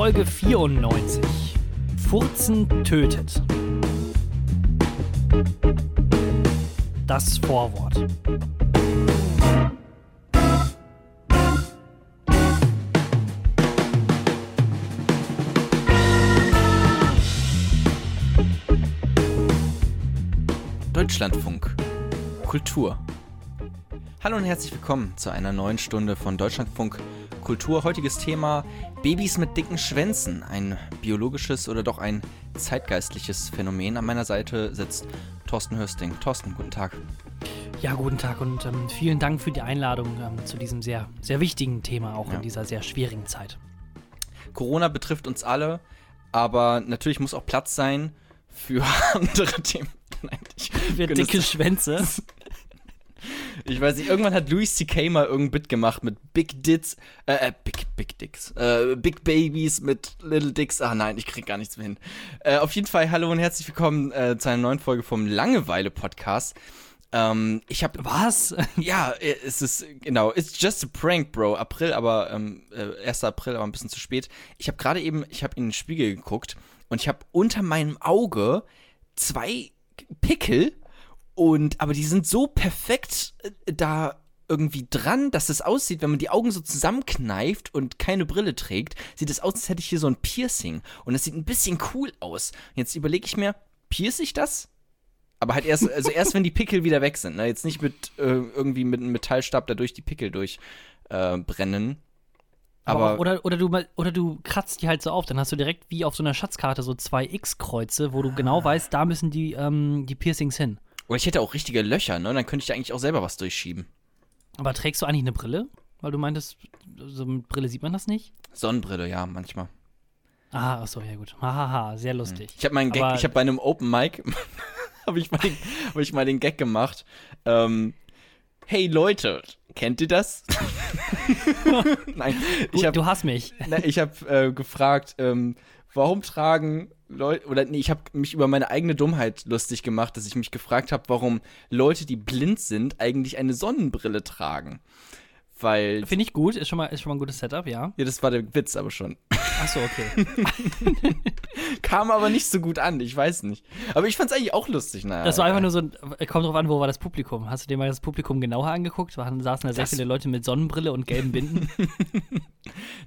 Folge 94. Furzen tötet. Das Vorwort. Deutschlandfunk. Kultur. Hallo und herzlich willkommen zu einer neuen Stunde von Deutschlandfunk Kultur. Heutiges Thema Babys mit dicken Schwänzen. Ein biologisches oder doch ein zeitgeistliches Phänomen. An meiner Seite sitzt Thorsten Hörsting. Thorsten, guten Tag. Ja, guten Tag und ähm, vielen Dank für die Einladung ähm, zu diesem sehr, sehr wichtigen Thema, auch Ja. in dieser sehr schwierigen Zeit. Corona betrifft uns alle, aber natürlich muss auch Platz sein für andere Themen. Nein, ich, Für dicke Schwänze. Ich weiß nicht, irgendwann hat Louis C.K. mal irgendein Bit gemacht mit Big Dits, äh, äh, Big, Big Dicks, äh, Big Babies mit Little Dicks. Ah nein, ich krieg gar nichts mehr hin. Äh, auf jeden Fall, hallo und herzlich willkommen äh, zu einer neuen Folge vom Langeweile-Podcast. Ähm, ich habe Was? ja, äh, es ist, genau, it's just a prank, Bro. April, aber, ähm, äh, 1. April, aber ein bisschen zu spät. Ich habe gerade eben, ich habe in den Spiegel geguckt und ich habe unter meinem Auge zwei Pickel und, aber die sind so perfekt äh, da irgendwie dran, dass es aussieht, wenn man die Augen so zusammenkneift und keine Brille trägt, sieht es aus, als hätte ich hier so ein Piercing. Und es sieht ein bisschen cool aus. Jetzt überlege ich mir, pierce ich das? Aber halt erst, also erst wenn die Pickel wieder weg sind, ne? Jetzt nicht mit äh, irgendwie mit einem Metallstab dadurch die Pickel durchbrennen. Äh, brennen. Aber, Aber, oder, oder, du, oder du kratzt die halt so auf, dann hast du direkt wie auf so einer Schatzkarte so zwei X-Kreuze, wo du Ah. genau weißt, da müssen die, ähm, die Piercings hin. Oder ich hätte auch richtige Löcher, ne? Dann könnte ich da eigentlich auch selber was durchschieben. Aber trägst du eigentlich eine Brille? Weil du meintest, so mit Brille sieht man das nicht? Sonnenbrille, ja, manchmal. Ah, achso, ja gut. Hahaha, sehr lustig. Ich habe meinen Gag, Aber- ich habe bei einem Open Mic habe ich, mal den- hab ich mal den Gag gemacht. Ähm, hey Leute, kennt ihr das? Nein, ich Gut, habe du hast mich. Na, ich habe äh, gefragt, ähm, warum tragen Leute, oder nee, ich habe mich über meine eigene Dummheit lustig gemacht, dass ich mich gefragt habe, warum Leute, die blind sind, eigentlich eine Sonnenbrille tragen. Weil, Finde ich gut, ist schon, mal, ist schon mal ein gutes Setup, ja. ja, das war der Witz aber schon. Achso, okay. Kam aber nicht so gut an, ich weiß nicht. Aber ich fand's eigentlich auch lustig, naja. Das war einfach nur so, ein, kommt drauf an, wo war das Publikum. Hast du dir mal das Publikum genauer angeguckt? Waren, saßen da sehr Das- viele Leute mit Sonnenbrille und gelben Binden?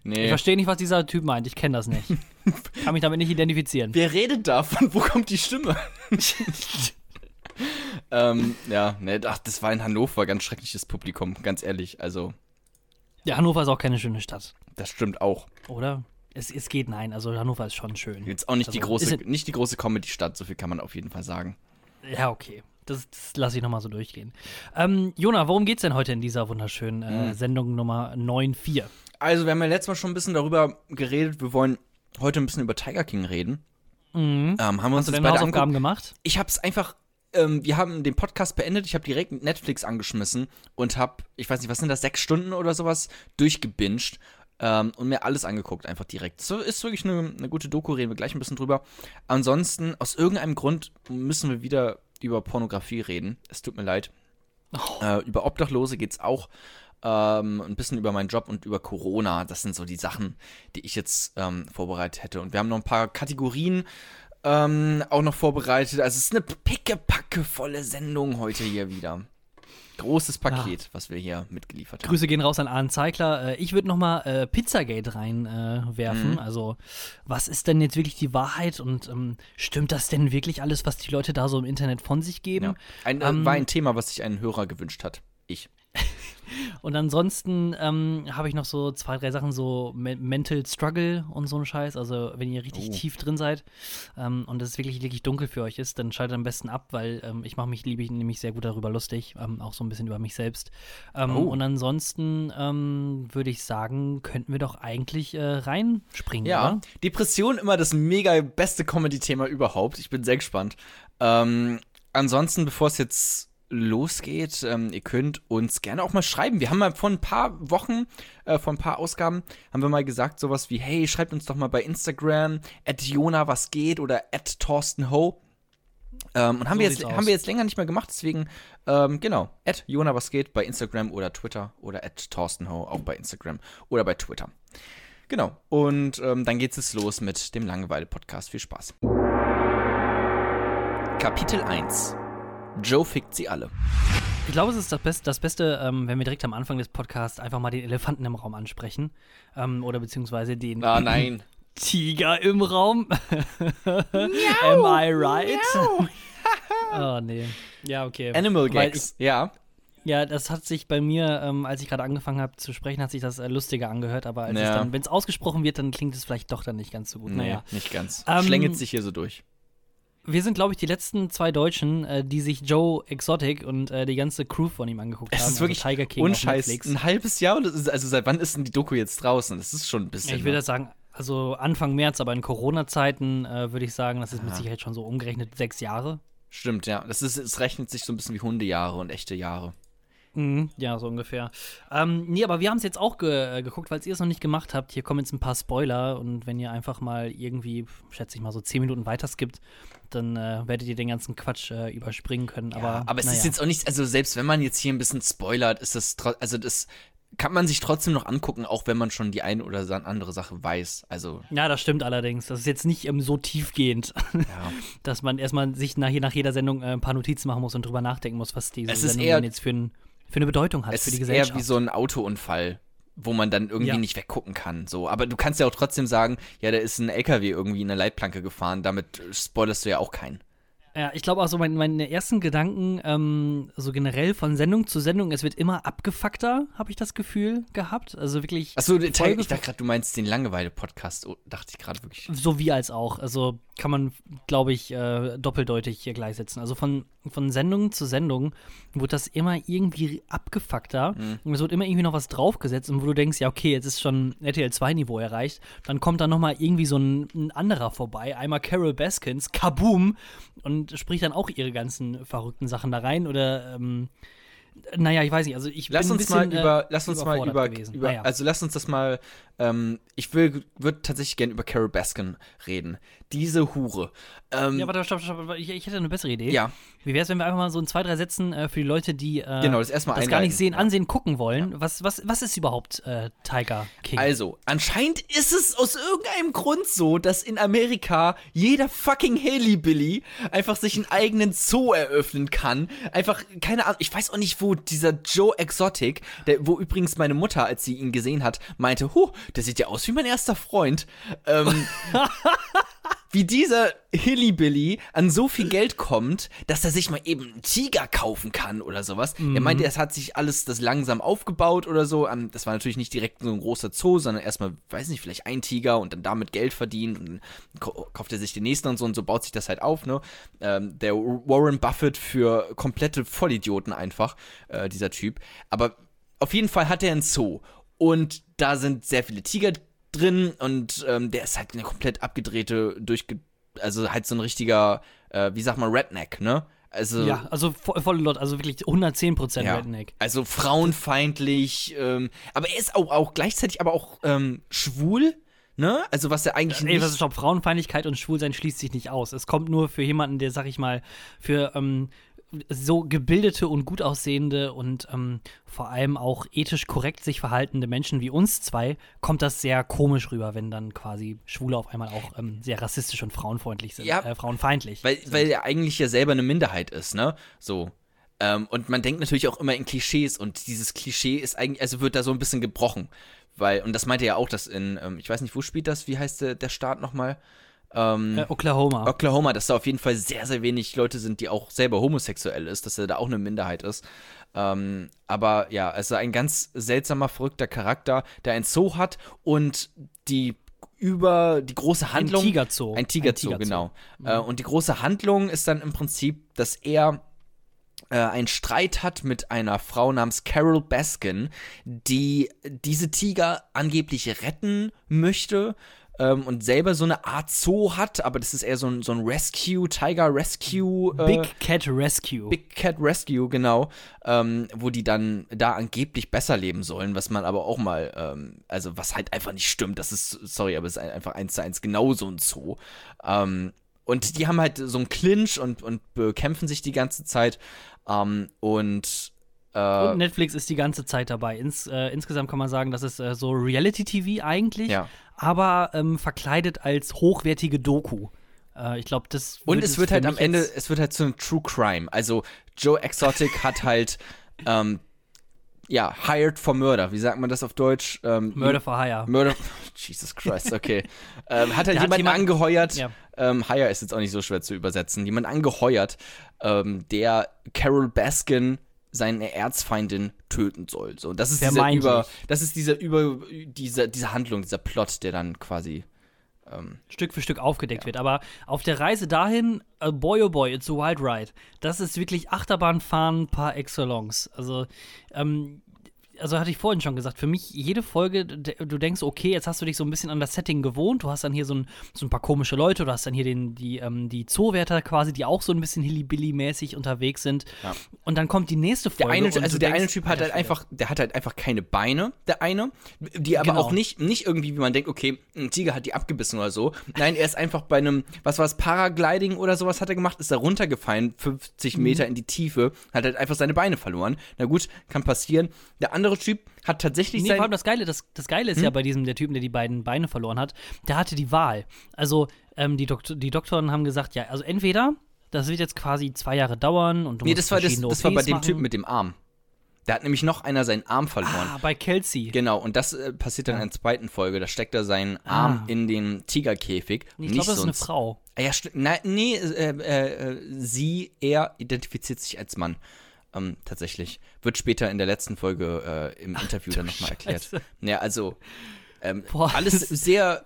Ich Nee. verstehe nicht, was dieser Typ meint. Ich kenne das nicht. Kann mich damit nicht identifizieren. Wer redet davon? Wo kommt die Stimme? ähm, ja, ne, ach, das war in Hannover ganz schreckliches Publikum, ganz ehrlich. Also, Ja, Hannover ist auch keine schöne Stadt, das stimmt auch. oder? Es, es geht, nein. Also Hannover ist schon schön. Jetzt auch nicht die Also, große, ist es- nicht die große Comedy-Stadt, so viel kann man auf jeden Fall sagen. Ja, okay. Das, das lasse ich nochmal so durchgehen. Ähm, Jona, worum geht's denn heute in dieser wunderschönen äh, Mhm. Sendung Nummer 9.4? Also, wir haben ja letztes Mal schon ein bisschen darüber geredet. Wir wollen heute ein bisschen über Tiger King reden. Mhm. Ähm, haben wir uns Hast das deine Hausaufgaben angeguckt. gemacht? Ich hab's einfach, ähm, wir haben den Podcast beendet. Ich habe direkt Netflix angeschmissen und hab, ich weiß nicht, was sind das, sechs Stunden oder sowas durchgebinged. Ähm, und mir alles angeguckt, einfach direkt. So ist wirklich eine, eine gute Doku, reden wir gleich ein bisschen drüber. Ansonsten, aus irgendeinem Grund müssen wir wieder über Pornografie reden. Es tut mir leid. Oh. Äh, über Obdachlose geht's auch. Ähm, ein bisschen über meinen Job und über Corona. Das sind so die Sachen, die ich jetzt ähm, vorbereitet hätte. Und wir haben noch ein paar Kategorien ähm, auch noch vorbereitet. Also es ist eine pickepacke volle Sendung heute hier wieder. Großes Paket, was wir hier mitgeliefert haben. Grüße gehen raus an Arne Zeigler. Äh, ich würde nochmal äh, Pizzagate reinwerfen. Äh. Mhm. Also, was ist denn jetzt wirklich die Wahrheit und ähm, stimmt das denn wirklich alles, was die Leute da so im Internet von sich geben? Ja. Ein, äh, Ähm, war ein Thema, was sich ein Hörer gewünscht hat. Ich. Und ansonsten ähm, habe ich noch so zwei, drei Sachen, so Me Mental Struggle und so ein Scheiß. Also, wenn ihr richtig Oh. tief drin seid ähm, und es wirklich, wirklich dunkel für euch ist, dann schaltet am besten ab, weil ähm, ich mache mich liebe ich nämlich sehr gut darüber lustig, ähm, auch so ein bisschen über mich selbst. Ähm, Oh. Und ansonsten ähm, würde ich sagen, könnten wir doch eigentlich äh, reinspringen, Ja, oder? Depression immer das mega beste Comedy-Thema überhaupt. Ich bin sehr gespannt. Ansonsten, bevor es jetzt losgeht, ähm, ihr könnt uns gerne auch mal schreiben. Wir haben mal vor ein paar Wochen, äh, vor ein paar Ausgaben, haben wir mal gesagt sowas wie, hey, schreibt uns doch mal bei Instagram, at Jona was geht oder at Thorsten Ho. Ähm, und haben, So wir jetzt, aus. haben wir jetzt länger nicht mehr gemacht, deswegen, ähm, genau, at Jona was geht bei Instagram oder Twitter oder at Thorsten Ho auch bei Instagram oder bei Twitter. Genau. Und ähm, dann geht es los mit dem Langeweile-Podcast. Viel Spaß. Kapitel 1. Joe fickt sie alle. Ich glaube, es ist das, Best, das Beste, ähm, wenn wir direkt am Anfang des Podcasts einfach mal den Elefanten im Raum ansprechen. Ähm, oder beziehungsweise den Ah, nein. Tiger im Raum. Am I right? oh, nee. Ja, okay. Animal Gags. ja. Ja, das hat sich bei mir, ähm, als ich gerade angefangen habe zu sprechen, hat sich das äh, lustiger angehört, aber Ja. es dann, wenn es ausgesprochen wird, dann klingt es vielleicht doch dann nicht ganz so gut. Nee, Naja. nicht ganz. Ähm, Schlängelt sich hier so durch. Wir sind, glaube ich, die letzten zwei Deutschen, äh, die sich Joe Exotic und äh, die ganze Crew von ihm angeguckt Es haben. ist wirklich also Tiger King unscheiß. Ein halbes Jahr? ist- Also seit wann ist denn die Doku jetzt draußen? Das ist schon ein bisschen. Ja, ich würde ne? das sagen, also Anfang März, aber in Corona-Zeiten äh, würde ich sagen, das ist mit Ja. Sicherheit schon so umgerechnet sechs Jahre. Stimmt, ja. Das ist, es rechnet sich so ein bisschen wie Hundejahre und echte Jahre. Mhm, ja, so ungefähr. Ähm, nee, aber wir haben es jetzt auch ge äh, geguckt, falls ihr es noch nicht gemacht habt. Hier kommen jetzt ein paar Spoiler und wenn ihr einfach mal irgendwie, schätze ich mal, so zehn Minuten weiter skippt, dann äh, werdet ihr den ganzen Quatsch äh, überspringen können. Aber, Aber, aber es naja. ist jetzt auch nicht, also selbst wenn man jetzt hier ein bisschen spoilert, ist das, also das kann man sich trotzdem noch angucken, auch wenn man schon die eine oder andere Sache weiß. Also, Ja, das stimmt allerdings. Das ist jetzt nicht ähm, so tiefgehend, ja. dass man erstmal sich nach, nach jeder Sendung äh, ein paar Notizen machen muss und drüber nachdenken muss, was diese Es Sendung eher- jetzt für, ein, für eine Bedeutung hat es für die ist eher Gesellschaft. wie so ein Autounfall, wo man dann irgendwie Ja. nicht weggucken kann. So. Aber du kannst ja auch trotzdem sagen, ja, da ist ein LKW irgendwie in eine Leitplanke gefahren, damit spoilerst du ja auch keinen. Ja, ich glaube auch so, mein, meine ersten Gedanken, ähm, so generell von Sendung zu Sendung, es wird immer abgefuckter, habe ich das Gefühl gehabt. Also wirklich. Achso, ich dachte gerade, du meinst den Langeweile-Podcast. Oh, dachte ich gerade wirklich. so wie als auch. Also kann man, glaube ich, äh, doppeldeutig hier gleichsetzen. Also von, von Sendung zu Sendung wird das immer irgendwie abgefuckter. Mhm. Und es wird immer irgendwie noch was draufgesetzt und wo du denkst, ja, okay, jetzt ist schon RTL 2-Niveau erreicht. Dann kommt da nochmal irgendwie so ein, ein anderer vorbei. Einmal Carol Baskins, kaboom, und spricht dann auch ihre ganzen verrückten Sachen da rein. Oder, ähm, naja, ich weiß nicht. Also ich Lass bin ein uns mal bisschen, über, äh, lass uns mal über, über Naja. also lass uns das mal, ähm, ich will, würde tatsächlich gerne über Carol Baskin reden. Diese Hure. Ähm, Ja, warte, stopp, stopp, stopp. Ich, ich hätte eine bessere Idee. ja, Wie wäre es, wenn wir einfach mal so in zwei, drei Sätzen äh, für die Leute, die äh, genau, das erstmal das gar nicht sehen, Ja. ansehen, gucken wollen, was, was, was ist überhaupt äh, Tiger King? Also, anscheinend ist es aus irgendeinem Grund so, dass in Amerika jeder fucking Hillbilly einfach sich einen eigenen Zoo eröffnen kann. Einfach, keine Ahnung, ich weiß auch nicht, wo dieser Joe Exotic, der, wo übrigens meine Mutter, als sie ihn gesehen hat, meinte, huh, der sieht ja aus wie mein erster Freund. Ähm, wie dieser Hillybilly an so viel Geld kommt, dass er sich mal eben einen Tiger kaufen kann oder sowas. Er meinte, es hat sich alles das langsam aufgebaut oder so. Ähm, Das war natürlich nicht direkt so ein großer Zoo, sondern erstmal, weiß nicht, vielleicht ein Tiger und dann damit Geld verdient und dann kauft er sich den nächsten und so und so baut sich das halt auf, ne? Ähm, der Warren Buffett für komplette Vollidioten einfach, äh, dieser Typ. Aber auf jeden Fall hat er einen Zoo und da sind sehr viele Tiger drin und ähm, der ist halt eine komplett abgedrehte, durchge also halt so ein richtiger, äh, wie sag mal, Redneck, ne? Also ja, also vo volle Lot, also wirklich 110% ja. Redneck. Also frauenfeindlich, ähm, aber er ist auch, auch gleichzeitig aber auch ähm, schwul, ne? Also was er eigentlich Nee, nicht. was ist stopp, Frauenfeindlichkeit und Schwulsein schließt sich nicht aus. Es kommt nur für jemanden, der, sag ich mal, für ähm, so gebildete und gut aussehende und ähm, vor allem auch ethisch korrekt sich verhaltende Menschen wie uns zwei, kommt das sehr komisch rüber, wenn dann quasi Schwule auf einmal auch ähm, sehr rassistisch und frauenfreundlich sind, Ja. äh, frauenfeindlich. Weil, sind. weil er eigentlich ja selber eine Minderheit ist, ne? So. Ähm, und man denkt natürlich auch immer in Klischees und dieses Klischee ist eigentlich, also wird da so ein bisschen gebrochen. Weil, und das meinte er ja auch, dass in, ähm, ich weiß nicht, wo spielt das, wie heißt der, der Staat nochmal? Ähm, äh, Oklahoma. Oklahoma, dass da auf jeden Fall sehr, sehr wenig Leute sind, die auch selber homosexuell ist, dass er da auch eine Minderheit ist. Ähm, aber ja, also ein ganz seltsamer, verrückter Charakter, der ein Zoo hat und die über die große Handlung. Ein Tigerzoo. Ein Tigerzoo, genau. Äh, und die große Handlung ist dann im Prinzip, dass er äh, einen Streit hat mit einer Frau namens Carol Baskin, die diese Tiger angeblich retten möchte ähm, und selber so eine Art Zoo hat, aber das ist eher so ein, so ein Rescue, Tiger Rescue. Äh, Big Cat Rescue. Big Cat Rescue, genau, ähm, wo die dann da angeblich besser leben sollen, was man aber auch mal, ähm, also was halt einfach nicht stimmt, das ist, sorry, aber es ist einfach eins zu eins genau so ein Zoo. Ähm, und die haben halt so einen Clinch und, und bekämpfen sich die ganze Zeit. Ähm, und äh, Und Netflix ist die ganze Zeit dabei. Ins, äh, insgesamt kann man sagen, das ist äh, so Reality-TV eigentlich. Ja. Aber ähm, verkleidet als hochwertige Doku. Äh, ich glaube, das. Und es wird halt am Ende, es wird halt zu einem True Crime. Also Joe Exotic hat halt, ähm, ja, hired for murder. Wie sagt man das auf Deutsch? Ähm, Murder for Hire. Murder. Jesus Christ, okay. ähm, hat halt Der hat jemanden jemanden- angeheuert. Ja. Ähm, hire ist jetzt auch nicht so schwer zu übersetzen. Jemand angeheuert, ähm, der Carol Baskin seine Erzfeindin töten soll. So, und das ist dieser über, das ist dieser über diese, diese Handlung, dieser Plot, der dann quasi ähm, Stück für Stück aufgedeckt wird. Aber auf der Reise dahin, äh, boy oh boy, it's a wild ride. Das ist wirklich Achterbahnfahren par excellence. Also, ähm, also hatte ich vorhin schon gesagt, für mich jede Folge, du denkst, okay, jetzt hast du dich so ein bisschen an das Setting gewohnt, du hast dann hier so ein, so ein paar komische Leute, du hast dann hier den, die, ähm, die Zoowärter quasi, die auch so ein bisschen Hillybilly-mäßig unterwegs sind. Ja. Und dann kommt die nächste Der Folge. eine, und also der eine denkst, Typ hat halt einfach, der hat halt einfach keine Beine, der eine, die aber Genau. auch nicht, nicht irgendwie, wie man denkt, okay, ein Tiger hat die abgebissen oder so. Nein, er ist einfach bei einem, was war es, Paragliding oder sowas hat er gemacht, ist da runtergefallen, 50 Mhm. Meter in die Tiefe, hat halt einfach seine Beine verloren. Na gut, kann passieren. Der andere Typ hat tatsächlich Nee, vor allem sein, das Geile, das, das Geile ist Hm? ja bei diesem, der Typen, der die beiden Beine verloren hat, der hatte die Wahl. Also, ähm, die, Doktor, die Doktoren haben gesagt, ja, also entweder, das wird jetzt quasi zwei Jahre dauern und du nee, musst das war, das, das war bei OPs dem machen. Typen mit dem Arm. Da hat nämlich noch einer seinen Arm verloren. Ah, bei Kelsey. Genau, und das äh, passiert dann in der zweiten Folge. Da steckt er seinen Arm Ah. in den Tigerkäfig. ich glaube, das ist eine Frau. Ah Ja, na, nee, äh, äh, äh, sie, er identifiziert sich als Mann. Ähm, tatsächlich. Wird später in der letzten Folge äh, im Interview dann nochmal erklärt. Ja, also ähm, Boah, alles sehr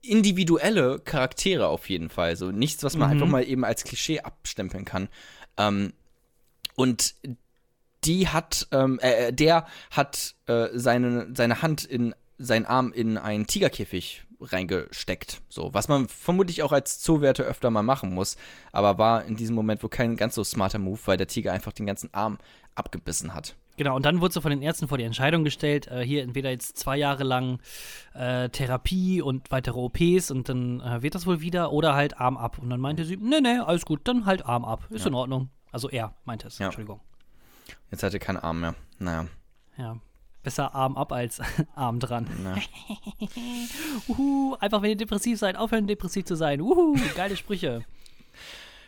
individuelle Charaktere auf jeden Fall. So nichts, was man Mhm. einfach mal eben als Klischee abstempeln kann. Ähm, und die hat, ähm, äh, äh, der hat äh, seine, seine Hand in seinen Arm in einen Tigerkäfig reingesteckt. So, was man vermutlich auch als Zoowärter öfter mal machen muss, aber war in diesem Moment wohl kein ganz so smarter Move, weil der Tiger einfach den ganzen Arm abgebissen hat. Genau, und dann wurde so von den Ärzten vor die Entscheidung gestellt, äh, hier entweder jetzt zwei Jahre lang äh, Therapie und weitere OPs und dann äh, wird das wohl wieder oder halt Arm ab. Und dann meinte sie, nee, nee, alles gut, dann halt Arm ab. Ist in Ordnung. Also er meinte es, Ja. Entschuldigung. Jetzt hat er keinen Arm mehr. Naja. Ja. Besser Arm ab als Arm dran. Uhu, einfach wenn ihr depressiv seid, aufhören depressiv zu sein. Uhu, geile Sprüche.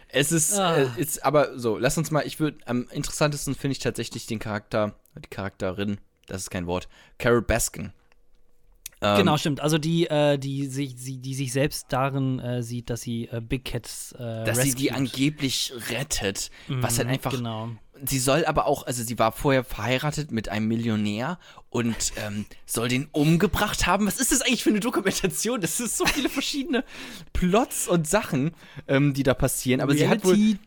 Es ist, Ah. äh, ist aber so, lass uns mal, ich würde, am interessantesten finde ich tatsächlich den Charakter, die Charakterin, das ist kein Wort, Carol Baskin. Ähm, genau, stimmt. Also die, äh, die, sich, sie, die sich selbst darin äh, sieht, dass sie äh, Big Cats äh, Dass sie die rescued. angeblich rettet, was halt Mhm, einfach Genau. Sie soll aber auch, also sie war vorher verheiratet mit einem Millionär und ähm, soll den umgebracht haben. Was ist das eigentlich für eine Dokumentation? Das ist so viele verschiedene Plots und Sachen, ähm, die da passieren. Aber sie hat wohl.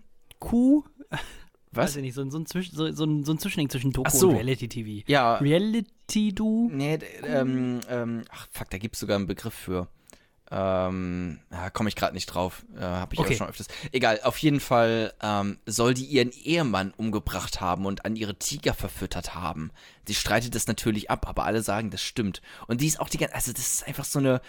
Weiß Was? ich nicht, so, ein- so, ein, Zwisch- so, so, ein, so ein Zwischending zwischen Doku so. und Reality-TV. Ja. Reality-Du? Nee, ähm, ähm, ach fuck, da gibt es sogar einen Begriff für. Ähm, ja, komme ich gerade nicht drauf. Äh, Habe ich Okay. auch schon öfters. Egal, auf jeden Fall ähm, soll die ihren Ehemann umgebracht haben und an ihre Tiger verfüttert haben. Sie streitet das natürlich ab, aber alle sagen, das stimmt. Und die ist auch die ganze, also das ist einfach so eine.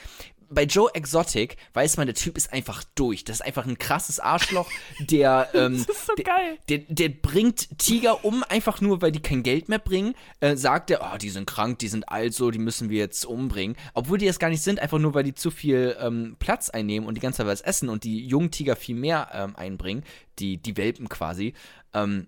Bei Joe Exotic weiß man, der Typ ist einfach durch. Das ist einfach ein krasses Arschloch, der, ähm, Das ist so der, geil. der, der bringt Tiger um, einfach nur, weil die kein Geld mehr bringen. Äh, sagt er, oh, die sind krank, die sind alt so, die müssen wir jetzt umbringen. Obwohl die das gar nicht sind, einfach nur, weil die zu viel ähm, Platz einnehmen und die ganze Zeit was essen und die jungen Tiger viel mehr ähm, einbringen. Die, die Welpen quasi. Ähm,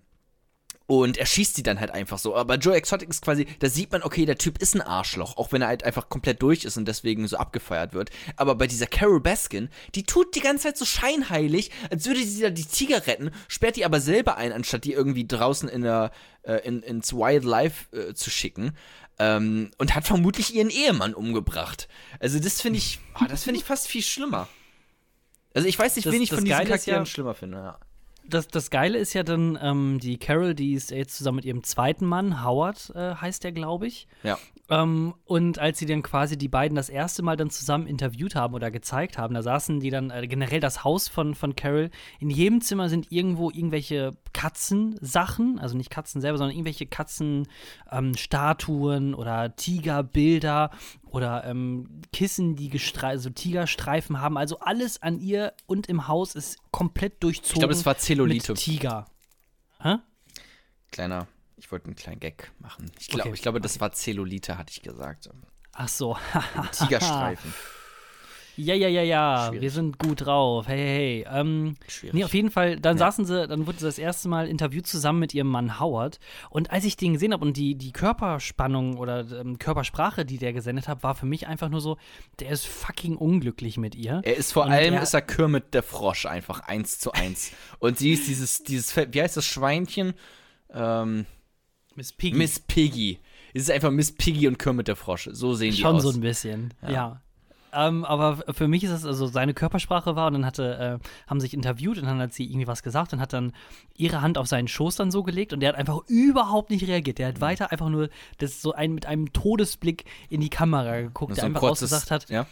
und er schießt die dann halt einfach so. Aber Joe Exotic ist quasi, da sieht man, okay, der Typ ist ein Arschloch, auch wenn er halt einfach komplett durch ist und deswegen so abgefeiert wird. Aber bei dieser Carol Baskin, die tut die ganze Zeit so scheinheilig, als würde sie da die Tiger retten, sperrt die aber selber ein, anstatt die irgendwie draußen in der, äh, in, ins Wildlife äh, zu schicken. Ähm, und hat vermutlich ihren Ehemann umgebracht. Also das finde ich, oh, das finde ich fast viel schlimmer. Also ich weiß nicht, Das- wen ich von diesen Geile ist ja- Charakteren schlimmer finde. Ja. Das, das Geile ist ja dann, ähm, die Carol, die ist jetzt zusammen mit ihrem zweiten Mann, Howard äh, heißt der, glaube ich. ja. Ähm, und als sie dann quasi die beiden das erste Mal dann zusammen interviewt haben oder gezeigt haben, da saßen die dann äh, generell das Haus von, von Carol. In jedem Zimmer sind irgendwo irgendwelche Katzensachen, also nicht Katzen selber, sondern irgendwelche Katzenstatuen oder Tigerbilder oder ähm, Kissen, die also Tigerstreifen haben. Also alles an ihr und im Haus ist komplett durchzogen. Ich glaube, das war Zellulite. Mit Tiger. Hä? Kleiner, ich wollte einen kleinen Gag machen. Ich, glaub, Okay. ich glaube, das war Zellulite, hatte ich gesagt. Ach so. Tigerstreifen. Ja, ja, ja, ja, Schwierig. wir sind gut drauf. Hey, hey, hey. Ähm, Schwierig. nee, auf jeden Fall, dann Ja. saßen sie, dann wurde sie das erste Mal interviewt zusammen mit ihrem Mann Howard. Und als ich den gesehen habe und die, die Körperspannung oder ähm, Körpersprache, die der gesendet hat, war für mich einfach nur so, der ist fucking unglücklich mit ihr. Er ist vor Und allem, er- ist er Kermit der Frosch einfach eins zu eins. Und sie ist dieses, dieses, wie heißt das Schweinchen? Ähm, Miss Piggy. Miss Piggy. Es ist einfach Miss Piggy und Kermit der Frosch. So sehen die Schon aus. so ein bisschen, Ja. ja. Ähm, aber für mich ist es also seine Körpersprache war und dann hatte, äh, haben sich interviewt und dann hat sie irgendwie was gesagt und hat dann ihre Hand auf seinen Schoß dann so gelegt und der hat einfach überhaupt nicht reagiert. Mhm. Der hat weiter einfach nur das so ein, mit einem Todesblick in die Kamera geguckt, so der ein einfach kurzes- ausgesagt hat, Ja.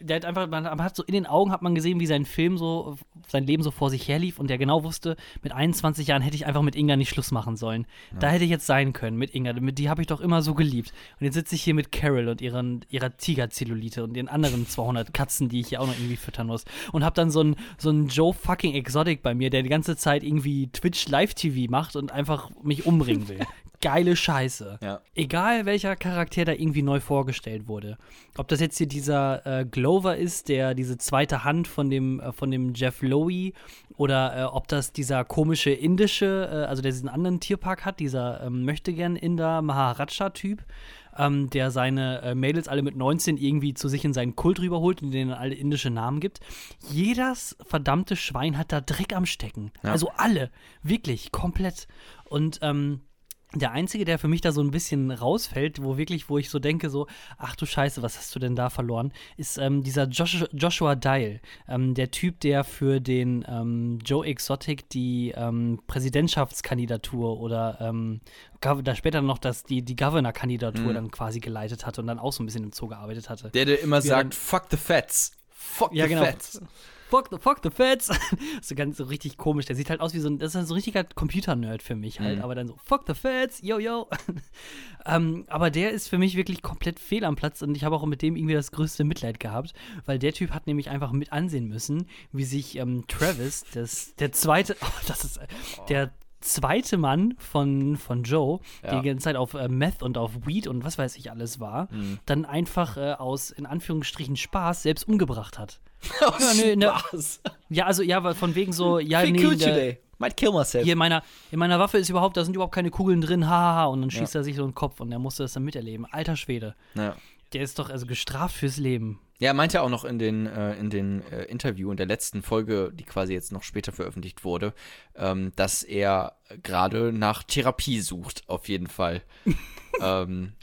Der hat einfach, man hat so in den Augen hat man gesehen, wie sein Film so, sein Leben so vor sich herlief und der genau wusste, mit 21 Jahren hätte ich einfach mit Inga nicht Schluss machen sollen. Da hätte ich jetzt sein können mit Inga, mit die habe ich doch immer so geliebt. Und jetzt sitze ich hier mit Carol und ihren, ihrer Tigerzellulite und den anderen 200 Katzen, die ich hier auch noch irgendwie füttern muss. Und habe dann so einen so einen Joe fucking Exotic bei mir, der die ganze Zeit irgendwie Twitch Live-TV macht und einfach mich umbringen will. Geile Scheiße. Ja. Egal welcher Charakter da irgendwie neu vorgestellt wurde. Ob das jetzt hier dieser äh, Glover ist, der diese zweite Hand von dem, äh, von dem Jeff Lowe oder äh, ob das dieser komische indische, äh, also der diesen anderen Tierpark hat, dieser ähm, möchte gern Inder Maharaja-Typ, ähm, der seine äh, Mädels alle mit 19 irgendwie zu sich in seinen Kult rüberholt und denen alle indische Namen gibt. Jedes verdammte Schwein hat da Dreck am Stecken. Ja. Also alle. Wirklich, komplett. Und ähm, der einzige, der für mich da so ein bisschen rausfällt, wo wirklich, wo ich so denke, so, ach du Scheiße, was hast du denn da verloren, ist ähm, dieser Josh Joshua Dial, ähm, der Typ, der für den ähm, Joe Exotic die ähm, Präsidentschaftskandidatur oder ähm, da später noch das, die, die Governor-Kandidatur Mhm. dann quasi geleitet hatte und dann auch so ein bisschen im Zoo gearbeitet hatte. Der, der immer Wie sagt, fuck the Fats. Fuck Ja, the genau. Fats. Fuck the, fuck the Feds. so ganz so richtig komisch. Der sieht halt aus wie so ein, das ist so ein richtiger Computer-Nerd für mich halt. Mhm. Aber dann so, fuck the Feds, yo, yo. ähm, aber der ist für mich wirklich komplett fehl am Platz und ich habe auch mit dem irgendwie das größte Mitleid gehabt, weil der Typ hat nämlich einfach mit ansehen müssen, wie sich ähm, Travis, das, der zweite, oh, das ist, der zweite Mann von, von Joe, Ja. die ganze Zeit auf äh, Meth und auf Weed und was weiß ich alles war, Mhm. dann einfach äh, aus, in Anführungsstrichen, Spaß selbst umgebracht hat. Aus Ja, ne- Spaß. Ja, also ja, weil von wegen so, ja, Feel nee, cool der, today. Might kill myself. hier in meiner, in meiner Waffe ist überhaupt, da sind überhaupt keine Kugeln drin, hahaha, und dann Ja. schießt er sich so in den Kopf und er musste das dann miterleben. Alter Schwede, Ja. der ist doch also gestraft fürs Leben. Ja, er meinte auch noch in den, äh, in den äh, Interview in der letzten Folge, die quasi jetzt noch später veröffentlicht wurde, ähm, dass er gerade nach Therapie sucht, auf jeden Fall. ähm,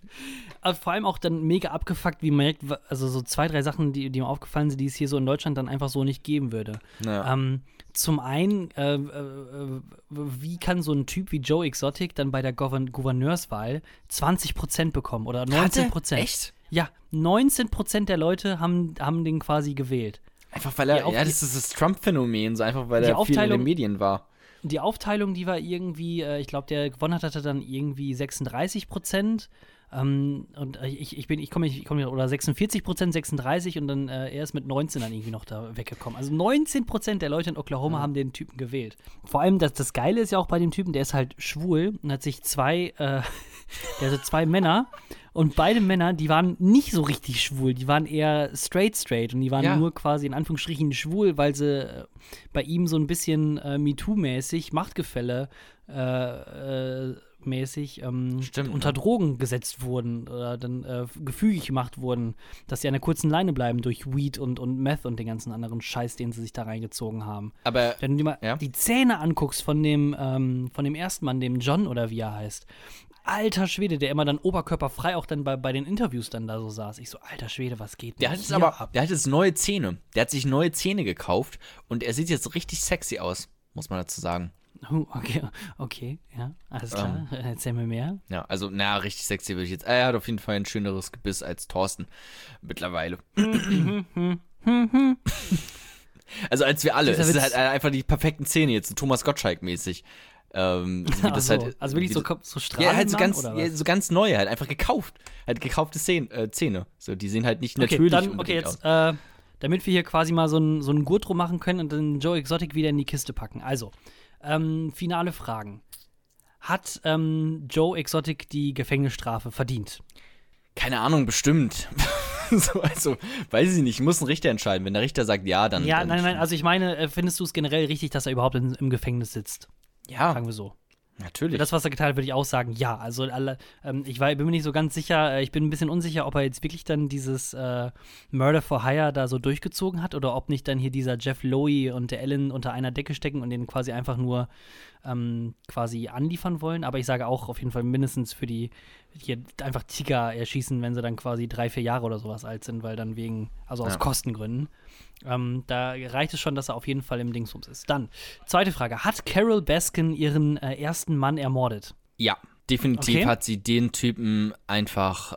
Aber vor allem auch dann mega abgefuckt, wie man merkt, also so zwei, drei Sachen, die, die mir aufgefallen sind, die es hier so in Deutschland dann einfach so nicht geben würde. naja. Ähm, zum einen, äh, äh, wie kann so ein Typ wie Joe Exotic dann bei der Gouvern Gouverneurswahl 20% bekommen oder 19%? Echt? Ja, 19% der Leute haben, haben den quasi gewählt. Einfach weil er, ja, das ist das Trump-Phänomen, so einfach weil er viel in den Medien war. Die Aufteilung, die war irgendwie, äh, ich glaube, der gewonnen hat, hatte dann irgendwie 36 Prozent. Ähm, und äh, ich, ich bin, ich komme, ich komme, oder 46 Prozent, 36 und dann äh, er ist mit 19 dann irgendwie noch da weggekommen. Also 19 Prozent der Leute in Oklahoma haben den Typen gewählt. Vor allem, das, das Geile ist ja auch bei dem Typen, der ist halt schwul und hat sich zwei, äh, der hatte zwei Männer und beide Männer, die waren nicht so richtig schwul, die waren eher straight straight und die waren Ja. nur quasi in Anführungsstrichen schwul, weil sie äh, bei ihm so ein bisschen äh, MeToo-mäßig, Machtgefälle äh, äh, mäßig ähm, Stimmt, unter ne? Drogen gesetzt wurden oder dann äh, gefügig gemacht wurden, dass sie an der kurzen Leine bleiben durch Weed und, und Meth und den ganzen anderen Scheiß, den sie sich da reingezogen haben. Aber Wenn du dir mal Ja. die Zähne anguckst von dem, ähm, von dem ersten Mann, dem John oder wie er heißt, alter Schwede, der immer dann oberkörperfrei auch dann bei, bei den Interviews dann da so saß. Ich so, alter Schwede, was geht der denn hat jetzt aber, ab? der hat jetzt neue Zähne. Der hat sich neue Zähne gekauft und er sieht jetzt richtig sexy aus, muss man dazu sagen. Oh, okay, okay, ja, alles klar. Ähm. Erzähl mir mehr. Ja, also, na, richtig sexy würde ich jetzt. Er hat auf jeden Fall ein schöneres Gebiss als Thorsten mittlerweile. also als wir alle. Dieser Es ist halt einfach die perfekten Zähne jetzt, Thomas Gottschalk-mäßig. Ähm, so wie das Ach so, halt, also wirklich wie so, so Ja, Strahlen halt so ganz, ja, so ganz neue, halt einfach gekauft. Halt gekaufte Zähne. Äh, Zähne. So, die sehen halt nicht Okay, natürlich dann, okay, jetzt, aus. äh, damit wir hier quasi mal so einen so einen Gurt drum machen können und dann Joe Exotic wieder in die Kiste packen. Also, ähm, finale Fragen. Hat ähm, Joe Exotic die Gefängnisstrafe verdient? Keine Ahnung, bestimmt. so, also, weiß ich nicht, muss ein Richter entscheiden. Wenn der Richter sagt ja, dann. Ja, dann nein, nein, also ich meine, äh, findest du es generell richtig, dass er überhaupt in, im Gefängnis sitzt? Ja, Sagen wir so. natürlich. Das, was er getan hat, würde ich auch sagen, ja. Also alle, ähm, ich war, bin mir nicht so ganz sicher, äh, ich bin ein bisschen unsicher, ob er jetzt wirklich dann dieses äh, Murder for Hire da so durchgezogen hat oder ob nicht dann hier dieser Jeff Lowe und der Ellen unter einer Decke stecken und den quasi einfach nur ähm, quasi anliefern wollen. Aber ich sage auch auf jeden Fall mindestens für die hier einfach Tiger erschießen, wenn sie dann quasi drei, vier Jahre oder sowas alt sind, weil dann wegen, also aus Ja. Kostengründen. Ähm, da reicht es schon, dass er auf jeden Fall im Dingsums ist. Dann, zweite Frage. Hat Carol Baskin ihren äh, ersten Mann ermordet? ja, definitiv Okay. hat sie den Typen einfach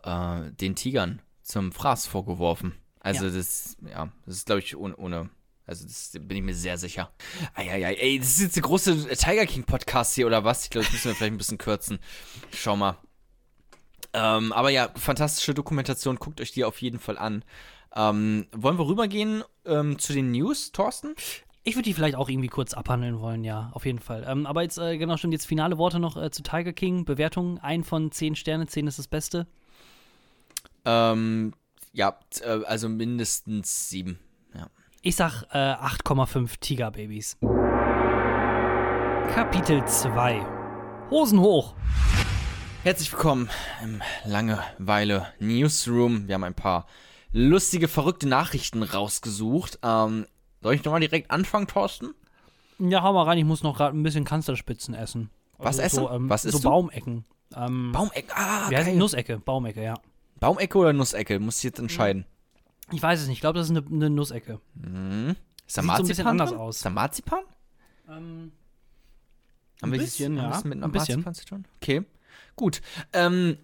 äh, den Tigern zum Fraß vorgeworfen. Also, Ja. das, ja, das ist, glaube ich, ohne. ohne also, das bin ich mir sehr sicher. Eieiei, ey, das ist jetzt der große Tiger King Podcast hier oder was? Ich glaube, das müssen wir vielleicht ein bisschen kürzen. Schau mal. Ähm, aber ja, fantastische Dokumentation, guckt euch die auf jeden Fall an. Ähm, wollen wir rübergehen ähm, zu den News, Thorsten? Ich würde die vielleicht auch irgendwie kurz abhandeln wollen, ja, auf jeden Fall. Ähm, aber jetzt, äh, genau, stimmt, jetzt finale Worte noch äh, zu Tiger King. Bewertung: 1 von 10 Sterne, 10 ist das Beste. Ähm, ja, äh, also mindestens sieben. Ja. Ich sag äh, 8,5 Tigerbabys. Kapitel 2 Hosen hoch. Herzlich willkommen im Langeweile Newsroom. Wir haben ein paar lustige, verrückte Nachrichten rausgesucht. Ähm, soll ich nochmal direkt anfangen, Thorsten? Ja, hau mal rein, ich muss noch gerade ein bisschen Kanzlerspitzen essen. Was Also So, essen? ähm, Was so isst du? Baumecken. Ähm, Baumecke. Ah, wie heißt geil. Nussecke, Baumecke, ja. Baumecke oder Nussecke? Muss ich jetzt entscheiden. Ich weiß es nicht, ich glaube, das ist eine, eine Nussecke. Mhm. Ist da Sieht so ein bisschen Marzipan anders drin? aus. Ist da Marzipan? Ähm, Haben Ein wir bisschen, ja. mit einer Ein bisschen. Marzipan zu tun? Okay, gut. Ähm,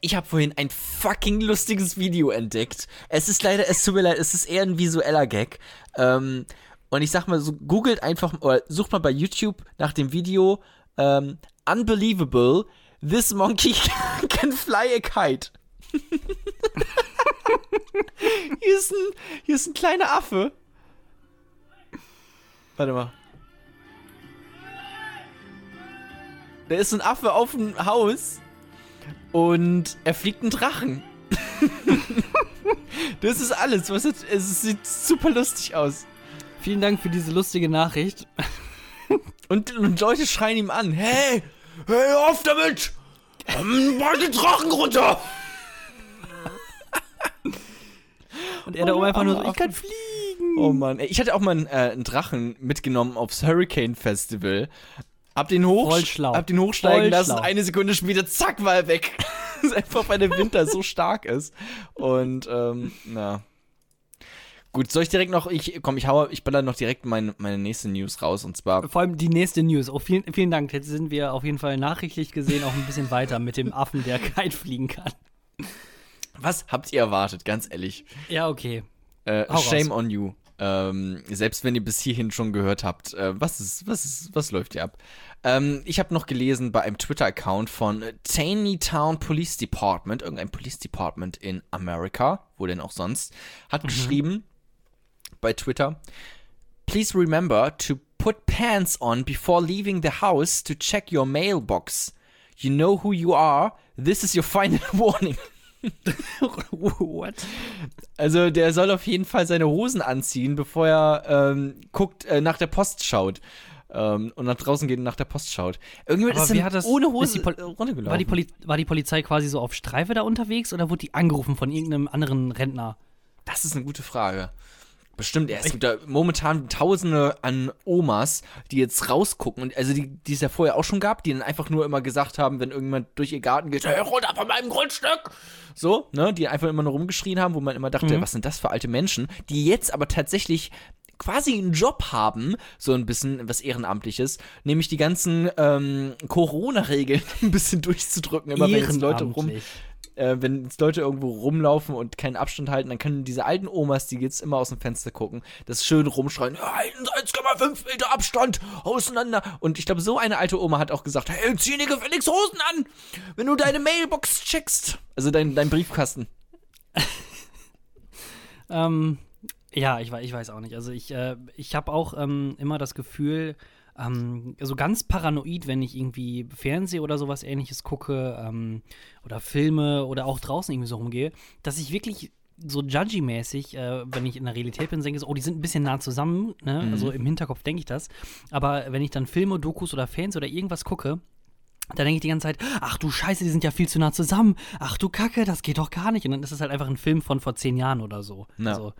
ich habe vorhin ein fucking lustiges Video entdeckt. Es ist leider, es tut mir leid, es ist eher ein visueller Gag. Ähm, und ich sag mal so, googelt einfach, oder sucht mal bei YouTube nach dem Video ähm, Unbelievable, this monkey can fly a kite. hier, ist ein, hier ist ein kleiner Affe. Warte mal. Da ist ein Affe auf dem Haus und er fliegt einen Drachen. das ist alles. Was es, es sieht super lustig aus. vielen Dank für diese lustige Nachricht. Und, und Leute schreien ihm an: Hey, hey, auf damit! Mach den Drachen runter! Und er da oben einfach nur so, ich kann fliegen. Oh Mann, ich hatte auch mal einen, äh, einen Drachen mitgenommen aufs Hurricane Festival. Hab den, hoch, hab den hochsteigen Voll lassen, schlau. eine Sekunde später, zack, war er weg. Das ist einfach, weil der Winter so stark ist. Und, ähm, na. Gut, soll ich direkt noch, ich, komm, ich hau, ich baller noch direkt mein, meine nächste News raus und zwar, Vor allem die nächste News. Oh, vielen, vielen Dank. Jetzt sind wir auf jeden Fall nachrichtlich gesehen auch ein bisschen weiter mit dem Affen, der Kite fliegen kann. was habt ihr erwartet, ganz ehrlich? Ja, okay. Äh, shame raus. on you. Ähm, selbst wenn ihr bis hierhin schon gehört habt, äh, was ist, was ist, was läuft hier ab? Ähm, ich habe noch gelesen bei einem Twitter-Account von Taney Town Police Department, irgendein Police Department in Amerika, wo denn auch sonst, hat geschrieben bei Twitter, Please remember to put pants on before leaving the house to check your mailbox. You know who you are. This is your final warning. What? Also der soll auf jeden Fall seine Hosen anziehen, bevor er ähm, guckt, äh, nach der Post schaut. Ähm, und nach draußen geht und nach der Post schaut. Irgendjemand ist dann ohne Hose äh, runtergelaufen. War die, Poli war die Polizei quasi so auf Streife da unterwegs oder wurde die angerufen von irgendeinem anderen Rentner? das ist eine gute Frage. Bestimmt, ja, es gibt da momentan Tausende an Omas, die jetzt rausgucken. Und also die, die es ja vorher auch schon gab, die dann einfach nur immer gesagt haben, wenn irgendjemand durch ihr Garten geht, hey, runter von meinem Grundstück! So, ne, die einfach immer nur rumgeschrien haben, wo man immer dachte, Mhm. was sind das für alte Menschen, die jetzt aber tatsächlich quasi einen Job haben, so ein bisschen was Ehrenamtliches, nämlich die ganzen ähm, Corona-Regeln ein bisschen durchzudrücken, immer wenn Leute rum. Äh, wenn jetzt Leute irgendwo rumlaufen und keinen Abstand halten, dann können diese alten Omas, die jetzt immer aus dem Fenster gucken, das schön rumschreien, halten Sie 1,5 Meter Abstand auseinander. Und ich glaube, so eine alte Oma hat auch gesagt, hey, zieh dir gefälligst Hosen an, wenn du deine Mailbox checkst. Also dein, dein Briefkasten. Ähm, ja, ich, ich weiß auch nicht. Also ich, äh, ich habe auch ähm, immer das Gefühl, ähm, so ganz paranoid, wenn ich irgendwie Fernseh oder sowas ähnliches gucke ähm, oder Filme oder auch draußen irgendwie so rumgehe, dass ich wirklich so judgy-mäßig, äh, wenn ich in der Realität bin, denke ich so, oh, die sind ein bisschen nah zusammen, ne? Mhm. Also im Hinterkopf denke ich das. Aber wenn ich dann Filme, Dokus oder Fans oder irgendwas gucke, da denke ich die ganze Zeit, ach du Scheiße, die sind ja viel zu nah zusammen. Ach du Kacke, das geht doch gar nicht. Und dann ist es halt einfach ein Film von vor zehn Jahren oder so. Ja. Also,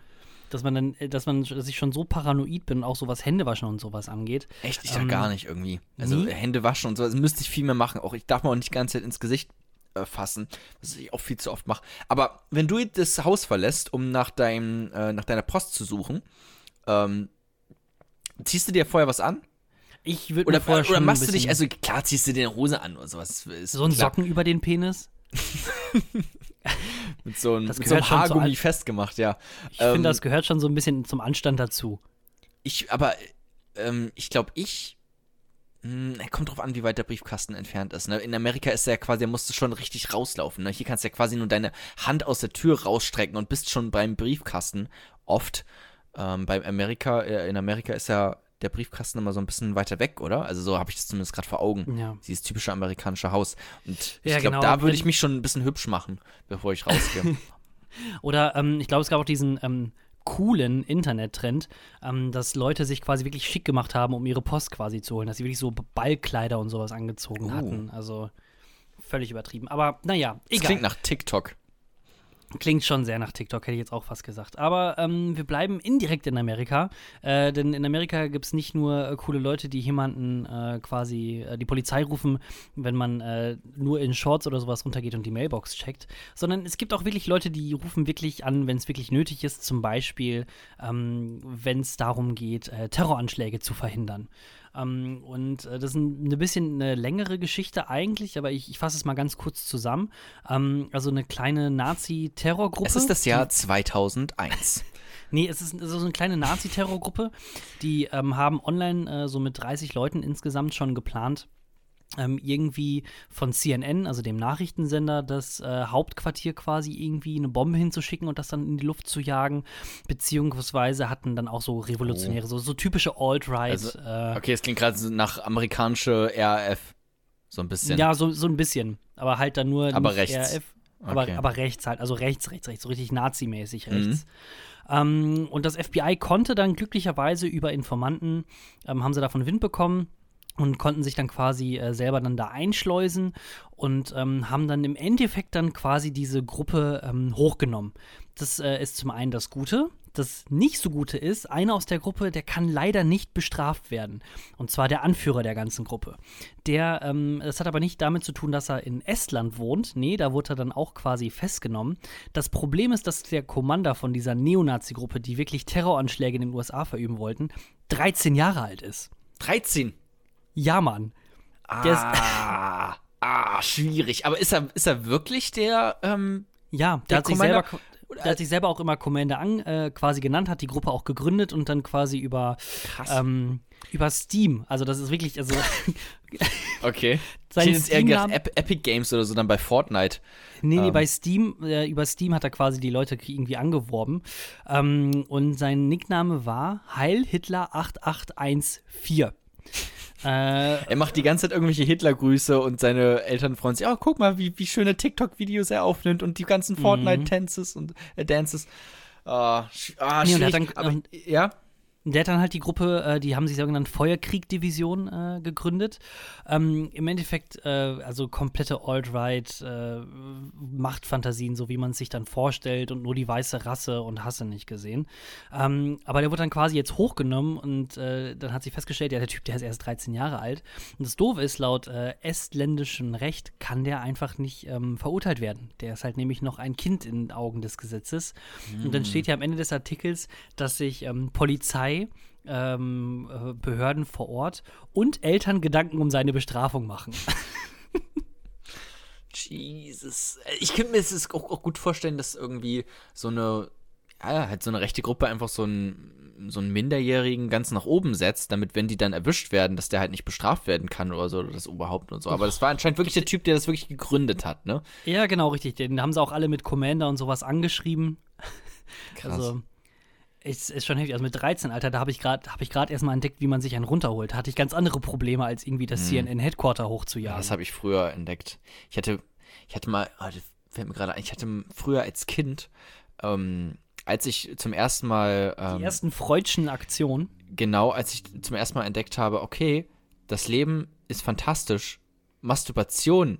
dass man dann, dass man, dass ich schon so paranoid bin, auch so was Händewaschen und sowas angeht. Echt? Ich ja Ähm, gar nicht irgendwie. Also nie? Hände waschen und so, das müsste ich viel mehr machen. Auch ich darf mir auch nicht die ganze Zeit ins Gesicht äh, fassen, was ich auch viel zu oft mache. Aber wenn du das Haus verlässt, um nach, deinem, äh, nach deiner Post zu suchen, ähm, ziehst du dir vorher was an? Ich würde Oder, vorher oder machst du dich, also klar ziehst du dir eine Hose an oder sowas. So ein. Socken über den Penis? Mit so, einem- Das mit so einem Haargummi festgemacht, ja. Ich Ähm, finde, das gehört schon so ein bisschen zum Anstand dazu. Ich, aber ähm, ich glaube, ich. Mh, kommt drauf an, wie weit der Briefkasten entfernt ist. Ne? In Amerika ist er ja quasi, da musst du schon richtig rauslaufen. Ne? Hier kannst du ja quasi nur deine Hand aus der Tür rausstrecken und bist schon beim Briefkasten. Oft. Ähm, bei Amerika, äh, in Amerika ist ja der Briefkasten immer so ein bisschen weiter weg, oder? Also so habe ich das zumindest gerade vor Augen. Ja. Dieses typische amerikanische Haus. Und ich Ja, glaube, genau, da würde ich mich schon ein bisschen hübsch machen, bevor ich rausgehe. Oder ähm, ich glaube, es gab auch diesen ähm, coolen Internet-Trend, ähm, dass Leute sich quasi wirklich schick gemacht haben, um ihre Post quasi zu holen, dass sie wirklich so Ballkleider und sowas angezogen Oh. hatten. Also völlig übertrieben. Aber naja, das egal. klingt nach TikTok. Klingt schon sehr nach TikTok, hätte ich jetzt auch fast gesagt. Aber ähm, wir bleiben indirekt in Amerika, äh, denn in Amerika gibt es nicht nur äh, coole Leute, die jemanden äh, quasi äh, die Polizei rufen, wenn man äh, nur in Shorts oder sowas runtergeht und die Mailbox checkt, sondern es gibt auch wirklich Leute, die rufen wirklich an, wenn es wirklich nötig ist, zum Beispiel, ähm, wenn es darum geht, äh, Terroranschläge zu verhindern. Ähm, und äh, das ist ein, eine bisschen eine längere Geschichte eigentlich, aber ich, ich fasse es mal ganz kurz zusammen. Ähm, also eine kleine Nazi-Terrorgruppe. Es ist das Jahr 2001. Nee, es ist so eine kleine Nazi-Terrorgruppe. Die ähm, haben online äh, so mit 30 Leuten insgesamt schon geplant, irgendwie von CNN, also dem Nachrichtensender, das äh, Hauptquartier quasi irgendwie eine Bombe hinzuschicken und das dann in die Luft zu jagen. Beziehungsweise hatten dann auch so Revolutionäre, so, so typische Alt-Right. Also, äh, Okay, es klingt gerade nach amerikanische RAF. So ein bisschen. Ja, so, so ein bisschen. Aber halt dann nur Aber rechts. RF, aber, Okay. aber rechts halt. Also rechts, rechts, rechts. So richtig nazimäßig Mhm. rechts. Ähm, und das FBI konnte dann glücklicherweise über Informanten, ähm, haben sie davon Wind bekommen und konnten sich dann quasi äh, selber dann da einschleusen und ähm, haben dann im Endeffekt dann quasi diese Gruppe ähm, hochgenommen. Das äh, ist zum einen das Gute. Das nicht so Gute ist, einer aus der Gruppe, der kann leider nicht bestraft werden. Und zwar der Anführer der ganzen Gruppe. Der, ähm, das hat aber nicht damit zu tun, dass er in Estland wohnt. Nee, da wurde er dann auch quasi festgenommen. Das Problem ist, dass der Commander von dieser Neonazi-Gruppe, die wirklich Terroranschläge in den USA verüben wollten, 13 Jahre alt ist. 13. Ja, Mann. Der ist- Ah, ah, schwierig. Aber ist er, ist er wirklich der, ähm, Ja, der, Der hat sich selber, der hat sich selber auch immer Commander an, äh, quasi genannt, hat die Gruppe auch gegründet und dann quasi über, ähm, über Steam. Also das ist wirklich, also okay. Sein ich hätte jetzt eher gedacht, Ep Epic Games oder so dann bei Fortnite. Nee, nee, Ähm. bei Steam, äh, über Steam hat er quasi die Leute irgendwie angeworben. Ähm, und sein Nickname war Heil Hitler 8814. äh, Er macht die ganze Zeit irgendwelche Hitlergrüße und seine Eltern freuen sich, oh, guck mal, wie, wie schöne TikTok-Videos er aufnimmt und die ganzen Mhm. Fortnite-Dances und äh, Dances. Ah, sch ah Nee, er schwierig. dann- Aber, ja? Der hat dann halt die Gruppe, äh, die haben sich sogenannte Feuerkrieg-Division äh, gegründet. Ähm, Im Endeffekt, äh, also komplette Alt-Right, äh, Machtfantasien, so wie man es sich dann vorstellt und nur die weiße Rasse und Hasse nicht gesehen. Ähm, aber der wurde dann quasi jetzt hochgenommen und äh, dann hat sich festgestellt, ja, der Typ, der ist erst 13 Jahre alt. Und das Doofe ist, laut äh, estländischem Recht kann der einfach nicht ähm, verurteilt werden. Der ist halt nämlich noch ein Kind in den Augen des Gesetzes. Und dann steht ja am Ende des Artikels, dass sich ähm, Ähm, äh, Behörden vor Ort und Eltern Gedanken um seine Bestrafung machen. Jesus. Ich könnte mir das auch, auch gut vorstellen, dass irgendwie so eine, ja, halt so eine rechte Gruppe einfach so einen, so einen Minderjährigen ganz nach oben setzt, damit, wenn die dann erwischt werden, dass der halt nicht bestraft werden kann oder so, oder das überhaupt und so. Aber das war anscheinend wirklich der Typ, der das wirklich gegründet hat, ne? ja, genau, richtig. Den haben sie auch alle mit Commander und sowas angeschrieben. Krass. Also, ist, ist schon heftig. Also mit 13, Alter, da habe ich gerade hab ich erstmal entdeckt, wie man sich einen runterholt. Da hatte ich ganz andere Probleme, als irgendwie das CNN-Headquarter hochzujagen. Das habe ich früher entdeckt. Ich hatte, ich hatte mal, oh, das fällt mir gerade ein, ich hatte früher als Kind ähm, als ich zum ersten Mal. Ähm, Die ersten freudschen Aktionen. Genau, als ich zum ersten Mal entdeckt habe, okay, das Leben ist fantastisch. Masturbation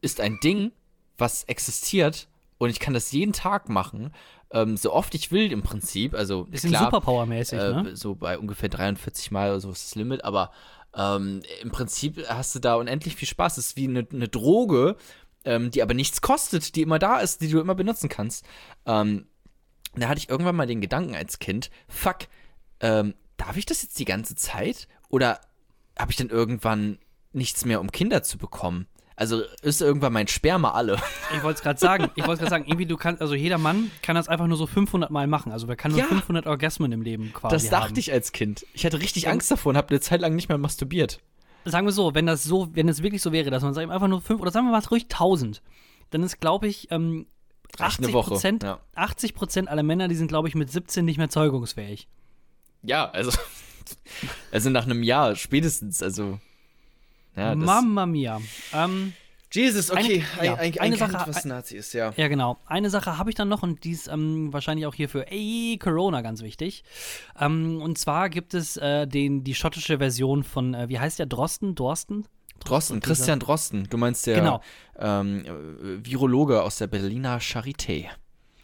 ist ein Ding, was existiert und ich kann das jeden Tag machen, ähm, so oft ich will im Prinzip. Also Bisschen klar, Superpower-mäßig, äh, ne? so bei ungefähr 43 Mal oder so ist das Limit, aber ähm, im Prinzip hast du da unendlich viel Spaß. Es ist wie eine, eine Droge, ähm, die aber nichts kostet, die immer da ist, die du immer benutzen kannst. Ähm, da hatte ich irgendwann mal den Gedanken als Kind, fuck, ähm, darf ich das jetzt die ganze Zeit? Oder habe ich dann irgendwann nichts mehr, um Kinder zu bekommen? Also ist irgendwann mein Sperma alle. Ich wollte es gerade sagen. Ich wollte es gerade sagen. Irgendwie, du kannst, also jeder Mann kann das einfach nur so 500 Mal machen. Also wer kann nur Ja. 500 Orgasmen im Leben quasi Das dachte haben. ich als Kind. Ich hatte richtig Angst davor und habe eine Zeit lang nicht mehr masturbiert. Sagen wir so, wenn das so, wenn es wirklich so wäre, dass man sagt, einfach nur 5 oder sagen wir mal ruhig 1000, dann ist, glaube ich, ähm, Reicht eine 80 Woche, Prozent, ja. 80 Prozent aller Männer, die sind, glaube ich, mit 17 nicht mehr zeugungsfähig. Ja, also, also nach einem Jahr spätestens, also. Ja, Mamma mia. Ähm, Jesus, okay, Eine- ja, ein, ein, eine Sache- was Nazi ist, ja. Ja, genau. Eine Sache habe ich dann noch und die ist ähm, wahrscheinlich auch hier für ey, Corona ganz wichtig. Ähm, und zwar gibt es äh, den, die schottische Version von, äh, wie heißt der, Drosten? Dorsten? Drosten, Christian Drosten, du meinst der Genau. ähm, äh, Virologe aus der Berliner Charité.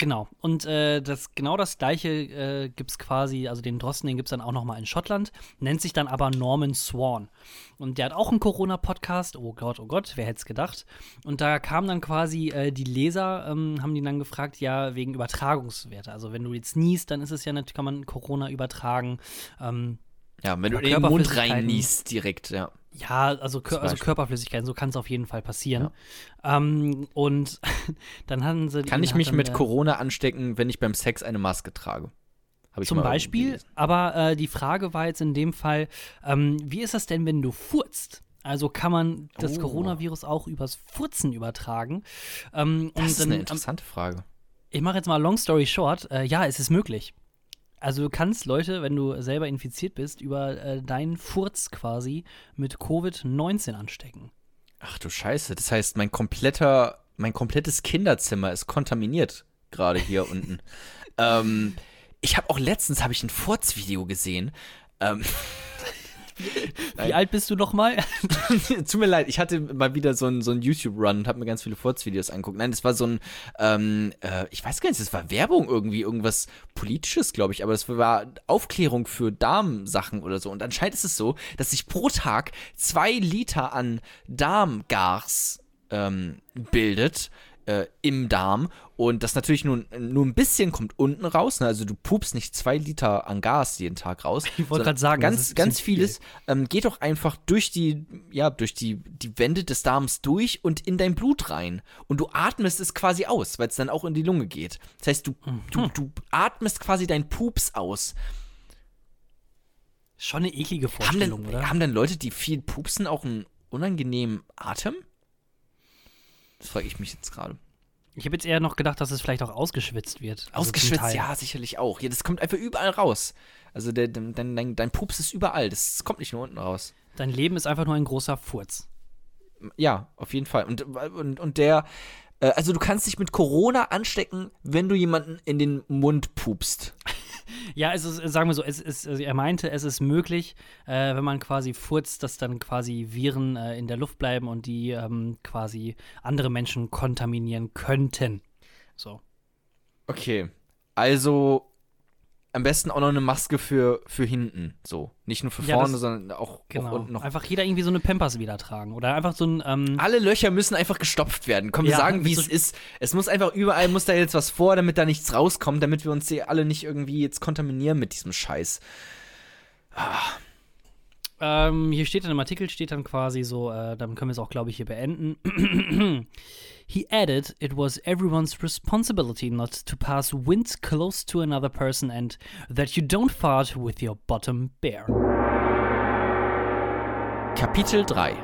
Genau. Und äh, das, genau das gleiche äh, gibt es quasi, also den Drosten, den gibt es dann auch nochmal in Schottland, nennt sich dann aber Norman Swan. Und der hat auch einen Corona-Podcast, oh Gott, oh Gott, wer hätte es gedacht. Und da kamen dann quasi äh, die Leser, ähm, haben die dann gefragt, ja, wegen Übertragungswerte. Also wenn du jetzt niest, dann ist es ja natürlich, kann man Corona übertragen. Ähm, Ja, wenn du in den Mund rein niest direkt, ja. Ja, also, Kör also. Körperflüssigkeiten, so kann es auf jeden Fall passieren. Ähm, und dann hatten sie. Kann ich mich mit der- Corona anstecken, wenn ich beim Sex eine Maske trage? Zum Beispiel, aber äh, die Frage war jetzt in dem Fall, ähm, wie ist das denn, wenn du furzt? Also kann man das Oh. Coronavirus auch übers Furzen übertragen? Ähm, Das ist dann, eine interessante Frage. ich mache jetzt mal long story short. Äh, ja, es ist möglich. Also du kannst Leute, wenn du selber infiziert bist, über äh, deinen Furz quasi mit Covid-19 anstecken. Ach du Scheiße, das heißt, mein kompletter, mein komplettes Kinderzimmer ist kontaminiert gerade hier unten. Ähm, ich habe auch letztens habe ich ein Furzvideo gesehen. Ähm, Wie alt bist du noch mal? Tut mir leid, ich hatte mal wieder so einen so YouTube-Run und habe mir ganz viele Furzvideos angeguckt. Nein, das war so ein, ähm, äh, ich weiß gar nicht, das war Werbung irgendwie, irgendwas Politisches, glaube ich, aber das war Aufklärung für Darmsachen oder so. Und anscheinend ist es so, dass sich pro Tag zwei Liter an Darmgas ähm, bildet äh, im Darm und das natürlich nur, nur ein bisschen kommt unten raus. Ne? Also du pupst nicht zwei Liter an Gas jeden Tag raus. Ich wollte gerade sagen, ganz, ganz bisschen viel. vieles ähm, geht doch einfach durch die, ja, durch die, die Wände des Darms durch und in dein Blut rein. Und du atmest es quasi aus, weil es dann auch in die Lunge geht. Das heißt, du, du, Mhm. du atmest quasi deinen Pups aus. Schon eine eklige Haben Vorstellung, denn, oder? haben denn Leute, die viel pupsen, auch einen unangenehmen Atem? Das frage ich mich jetzt gerade. Ich habe jetzt eher noch gedacht, dass es vielleicht auch ausgeschwitzt wird. Also Ausgeschwitzt, ja, sicherlich auch. Ja, das kommt einfach überall raus. Also der, dein, dein, dein Pups ist überall. Das kommt nicht nur unten raus. Dein Leben ist einfach nur ein großer Furz. Ja, auf jeden Fall. Und, und, und der, äh, also du kannst dich mit Corona anstecken, wenn du jemanden in den Mund pupst. Ja, es ist, sagen wir so, es ist, also er meinte, es ist möglich, äh, wenn man quasi furzt, dass dann quasi Viren äh, in der Luft bleiben und die ähm, quasi andere Menschen kontaminieren könnten. So. Okay. Also am besten auch noch eine Maske für, für hinten. So. Nicht nur für Ja, vorne, das- sondern auch, Genau. unten noch. Einfach jeder irgendwie so eine Pampers wieder tragen. Oder einfach so ein. Ähm, Alle Löcher müssen einfach gestopft werden. Komm, wir Ja, sagen, wie es so- ist. Es muss einfach überall, muss da jetzt was vor, damit da nichts rauskommt, damit wir uns hier alle nicht irgendwie jetzt kontaminieren mit diesem Scheiß. Ähm, hier steht dann im Artikel, steht dann quasi so, äh, dann können wir es auch, glaube ich, hier beenden. He added, it was everyone's responsibility not to pass wind close to another person and that you don't fart with your bottom bare. Kapitel 3.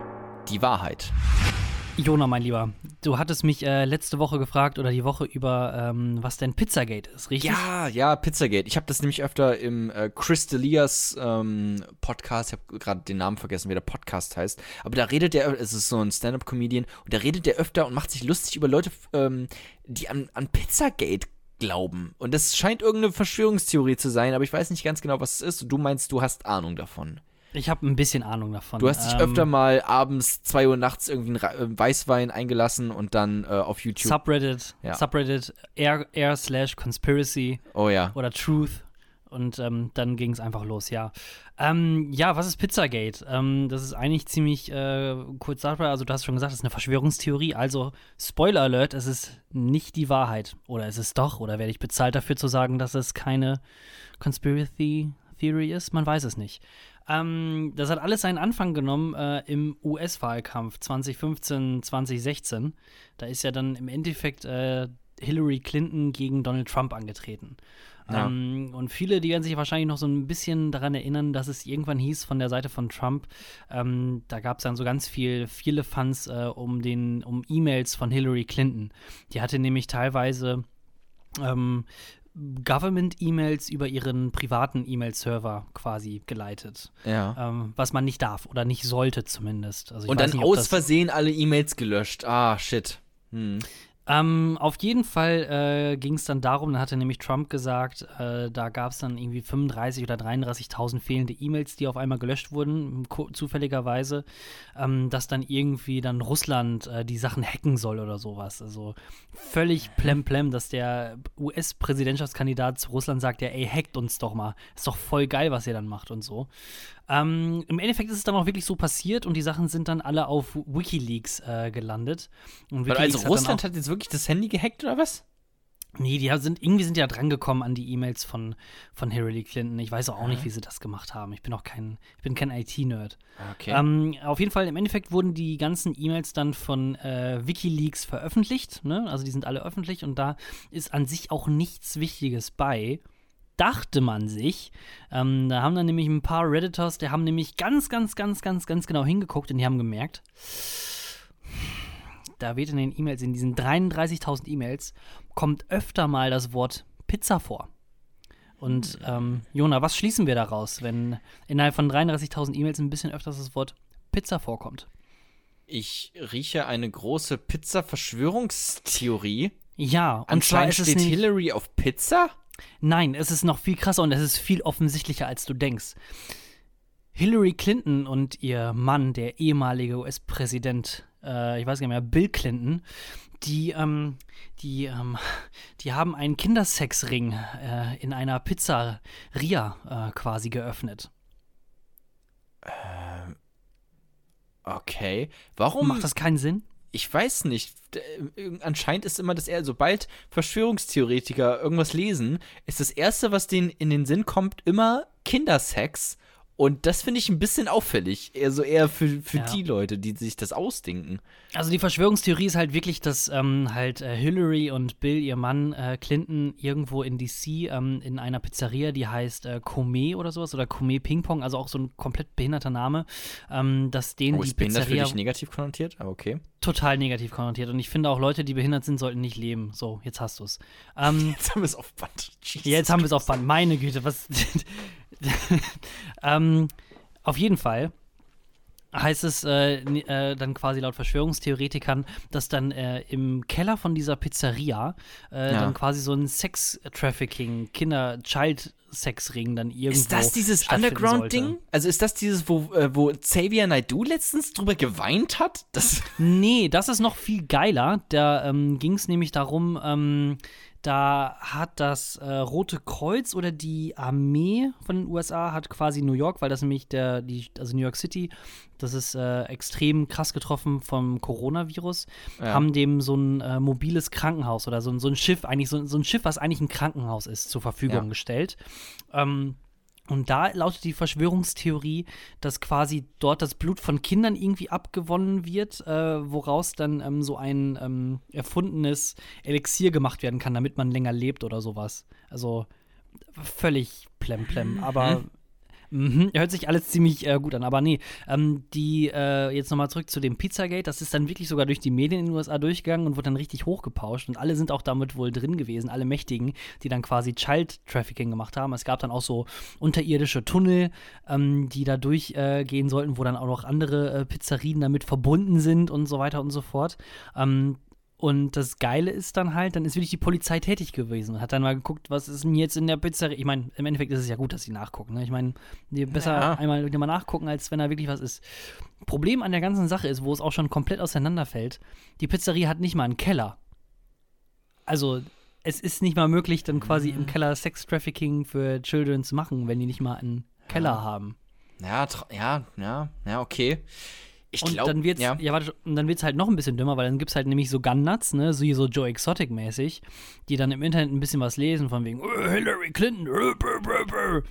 Die Wahrheit. Jona, mein Lieber, du hattest mich äh, letzte Woche gefragt oder die Woche über, ähm, was denn Pizzagate ist, richtig? Ja, ja, Pizzagate. Ich habe das nämlich öfter im äh, Chris D'Elias ähm, Podcast, ich habe gerade den Namen vergessen, wie der Podcast heißt, aber da redet er, es ist so ein Stand-Up-Comedian, und da redet er öfter und macht sich lustig über Leute, ähm, die an, an Pizzagate glauben. Und das scheint irgendeine Verschwörungstheorie zu sein, aber ich weiß nicht ganz genau, was es ist. Du meinst, du hast Ahnung davon. Ich habe ein bisschen Ahnung davon. Du hast dich Ähm, öfter mal abends 2 Uhr nachts irgendwie einen äh, Weißwein eingelassen und dann äh, auf YouTube. Subreddit, Ja. Subreddit r, r slash conspiracy oh ja. oder Truth. Und ähm, dann ging es einfach los, ja. Ähm, ja, was ist Pizzagate? Ähm, das ist eigentlich ziemlich äh, kurz sagbar. Also, du hast schon gesagt, es ist eine Verschwörungstheorie. Also, Spoiler Alert, es ist nicht die Wahrheit. Oder ist es doch? Oder werde ich bezahlt dafür zu sagen, dass es keine Conspiracy Theory ist? Man weiß es nicht. Ähm, das hat alles seinen Anfang genommen äh, im US-Wahlkampf 2015, 2016. Da ist ja dann im Endeffekt äh, Hillary Clinton gegen Donald Trump angetreten. Ja. Ähm, und viele, die werden sich wahrscheinlich noch so ein bisschen daran erinnern, dass es irgendwann hieß von der Seite von Trump, ähm, da gab es dann so ganz viel, viele Fans äh, um den, um E-Mails von Hillary Clinton. Die hatte nämlich teilweise ähm, Government-E-Mails über ihren privaten E-Mail-Server quasi geleitet. Ja. Ähm, was man nicht darf oder nicht sollte zumindest. Also und dann nicht, aus Versehen alle E-Mails gelöscht. Ah, shit. Hm. Ähm, auf jeden Fall äh, ging es dann darum, da hatte nämlich Trump gesagt, äh, da gab es dann irgendwie 35 oder 33.000 fehlende E-Mails, die auf einmal gelöscht wurden, zufälligerweise, ähm, dass dann irgendwie dann Russland äh, die Sachen hacken soll oder sowas. Also völlig plemplem, dass der US-Präsidentschaftskandidat zu Russland sagt, ja, ey, hackt uns doch mal. Ist doch voll geil, was ihr dann macht und so. Ähm, Im Endeffekt ist es dann auch wirklich so passiert und die Sachen sind dann alle auf Wikileaks äh, gelandet. Und WikiLeaks also hat Russland hat jetzt wirklich das Handy gehackt oder was? Nee, die sind irgendwie sind ja drangekommen an die E-Mails von, von Hillary Clinton. Ich weiß auch, auch nicht, wie sie das gemacht haben. Ich bin auch kein, ich bin kein IT-Nerd. Okay. Ähm, auf jeden Fall, im Endeffekt wurden die ganzen E-Mails dann von äh, Wikileaks veröffentlicht. Ne? Also die sind alle öffentlich und da ist an sich auch nichts Wichtiges bei. Dachte man sich. Ähm, da haben dann nämlich ein paar Redditors, die haben nämlich ganz, ganz, ganz, ganz, ganz genau hingeguckt und die haben gemerkt, da wird in den E-Mails, in diesen 33.000 E-Mails, kommt öfter mal das Wort Pizza vor. Und ähm, Jona, was schließen wir daraus, wenn innerhalb von 33.000 E-Mails ein bisschen öfters das Wort Pizza vorkommt? ich rieche eine große Pizza-Verschwörungstheorie. Ja, und zwar Anscheinend ist es steht Hillary auf Pizza? Nein, es ist noch viel krasser und es ist viel offensichtlicher, als du denkst. Hillary Clinton und ihr Mann, der ehemalige US-Präsident, äh, ich weiß gar nicht mehr, Bill Clinton, die, ähm, die, ähm, die haben einen Kindersexring äh, in einer Pizzeria äh, quasi geöffnet. Okay. Warum? Macht das keinen Sinn? Ich weiß nicht. Äh, Anscheinend ist immer das sobald Verschwörungstheoretiker irgendwas lesen, ist das Erste, was denen in den Sinn kommt, immer Kindersex. Und das finde ich ein bisschen auffällig. Also eher für, für Ja. die Leute, die sich das ausdenken. Also die Verschwörungstheorie ist halt wirklich, dass ähm, halt äh, Hillary und Bill, ihr Mann äh, Clinton, irgendwo in DC ähm, in einer Pizzeria, die heißt äh, Kome oder sowas oder Kome Ping Pong, also auch so ein komplett behinderter Name, ähm, dass denen Oh, die ist behindert für Pizzeria dich negativ konnotiert? Aber okay. total negativ konnotiert. Und ich finde auch Leute, die behindert sind, sollten nicht leben. So, jetzt hast du's. Ähm, Jetzt haben wir es auf Band. Jesus jetzt haben wir es auf Band. Meine Güte, was. ähm, auf jeden Fall heißt es äh, äh, dann quasi laut Verschwörungstheoretikern, dass dann äh, im Keller von dieser Pizzeria äh, Ja. dann quasi so ein Sex-Trafficking, Kinder-Child-Sex-Ring dann irgendwo. Ist das dieses Underground-Ding? Also ist das dieses, wo, äh, wo Xavier Naidoo letztens drüber geweint hat? Das Nee, das ist noch viel geiler. Da ähm, ging es nämlich darum, ähm, da hat das äh, Rote Kreuz oder die Armee von den USA hat quasi New York, weil das nämlich der, die, also New York City, das ist äh, extrem krass getroffen vom Coronavirus, Ja. haben dem so ein äh, mobiles Krankenhaus oder so, ein- so ein Schiff, eigentlich so, so ein Schiff, was eigentlich ein Krankenhaus ist, zur Verfügung Ja. gestellt. Ähm, und da lautet die Verschwörungstheorie, dass quasi dort das Blut von Kindern irgendwie abgewonnen wird, äh, woraus dann ähm, so ein ähm, erfundenes Elixier gemacht werden kann, damit man länger lebt oder sowas. Also völlig plemplem, aber mhm, hört sich alles ziemlich äh, gut an. Aber nee, ähm, die, äh, jetzt nochmal zurück zu dem Pizzagate, das ist dann wirklich sogar durch die Medien in den USA durchgegangen und wurde dann richtig hochgepauscht und alle sind auch damit wohl drin gewesen, alle Mächtigen, die dann quasi Child Trafficking gemacht haben. Es gab dann auch so unterirdische Tunnel, ähm, die da durchgehen äh, sollten, wo dann auch noch andere äh, Pizzerien damit verbunden sind und so weiter und so fort. Ähm, Und das Geile ist dann halt, dann ist wirklich die Polizei tätig gewesen und hat dann mal geguckt, was ist denn jetzt in der Pizzeria. Ich meine, im Endeffekt ist es ja gut, dass sie nachgucken. Ne? Ich meine, besser Ja. einmal mal nachgucken, als wenn da wirklich was ist. Problem an der ganzen Sache ist, wo es auch schon komplett auseinanderfällt, die Pizzeria hat nicht mal einen Keller. Also, es ist nicht mal möglich, dann quasi Mhm. im Keller Sex-Trafficking für Children zu machen, wenn die nicht mal einen Keller haben. Ja, ja, ja, ja, okay. Ich Und dann wird's, ja. ja. warte, und dann wird's halt noch ein bisschen dümmer, weil dann gibt's halt nämlich so Gunnuts, ne, so, so Joe Exotic mäßig, die dann im Internet ein bisschen was lesen von wegen "Äh, Hillary Clinton. äh, brr, brr, brr."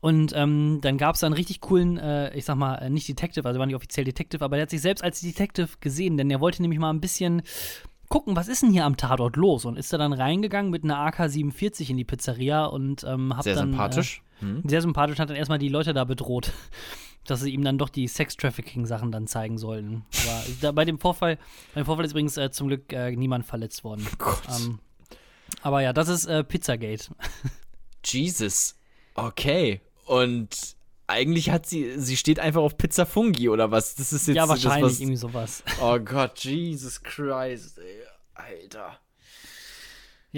Und ähm, dann gab's da einen richtig coolen, äh, ich sag mal, äh, nicht Detective, also war nicht offiziell Detective, aber der hat sich selbst als Detective gesehen, denn er wollte nämlich mal ein bisschen gucken, was ist denn hier am Tatort los? Und ist da dann reingegangen mit einer AK-47 in die Pizzeria und ähm, hat Sehr dann, sympathisch. Hm. Äh, sehr sympathisch und hat dann erstmal die Leute da bedroht, dass sie ihm dann doch die Sex-Trafficking-Sachen dann zeigen sollten. Aber da, bei dem Vorfall, beim Vorfall ist übrigens äh, zum Glück äh, niemand verletzt worden. Gott. Ähm, aber ja, das ist äh, Pizzagate. Jesus. Okay. Und eigentlich hat sie, sie steht einfach auf Pizza Fungi oder was? Das ist jetzt ja, so das, wahrscheinlich was, irgendwie sowas. Oh Gott, Jesus Christ, ey. Alter.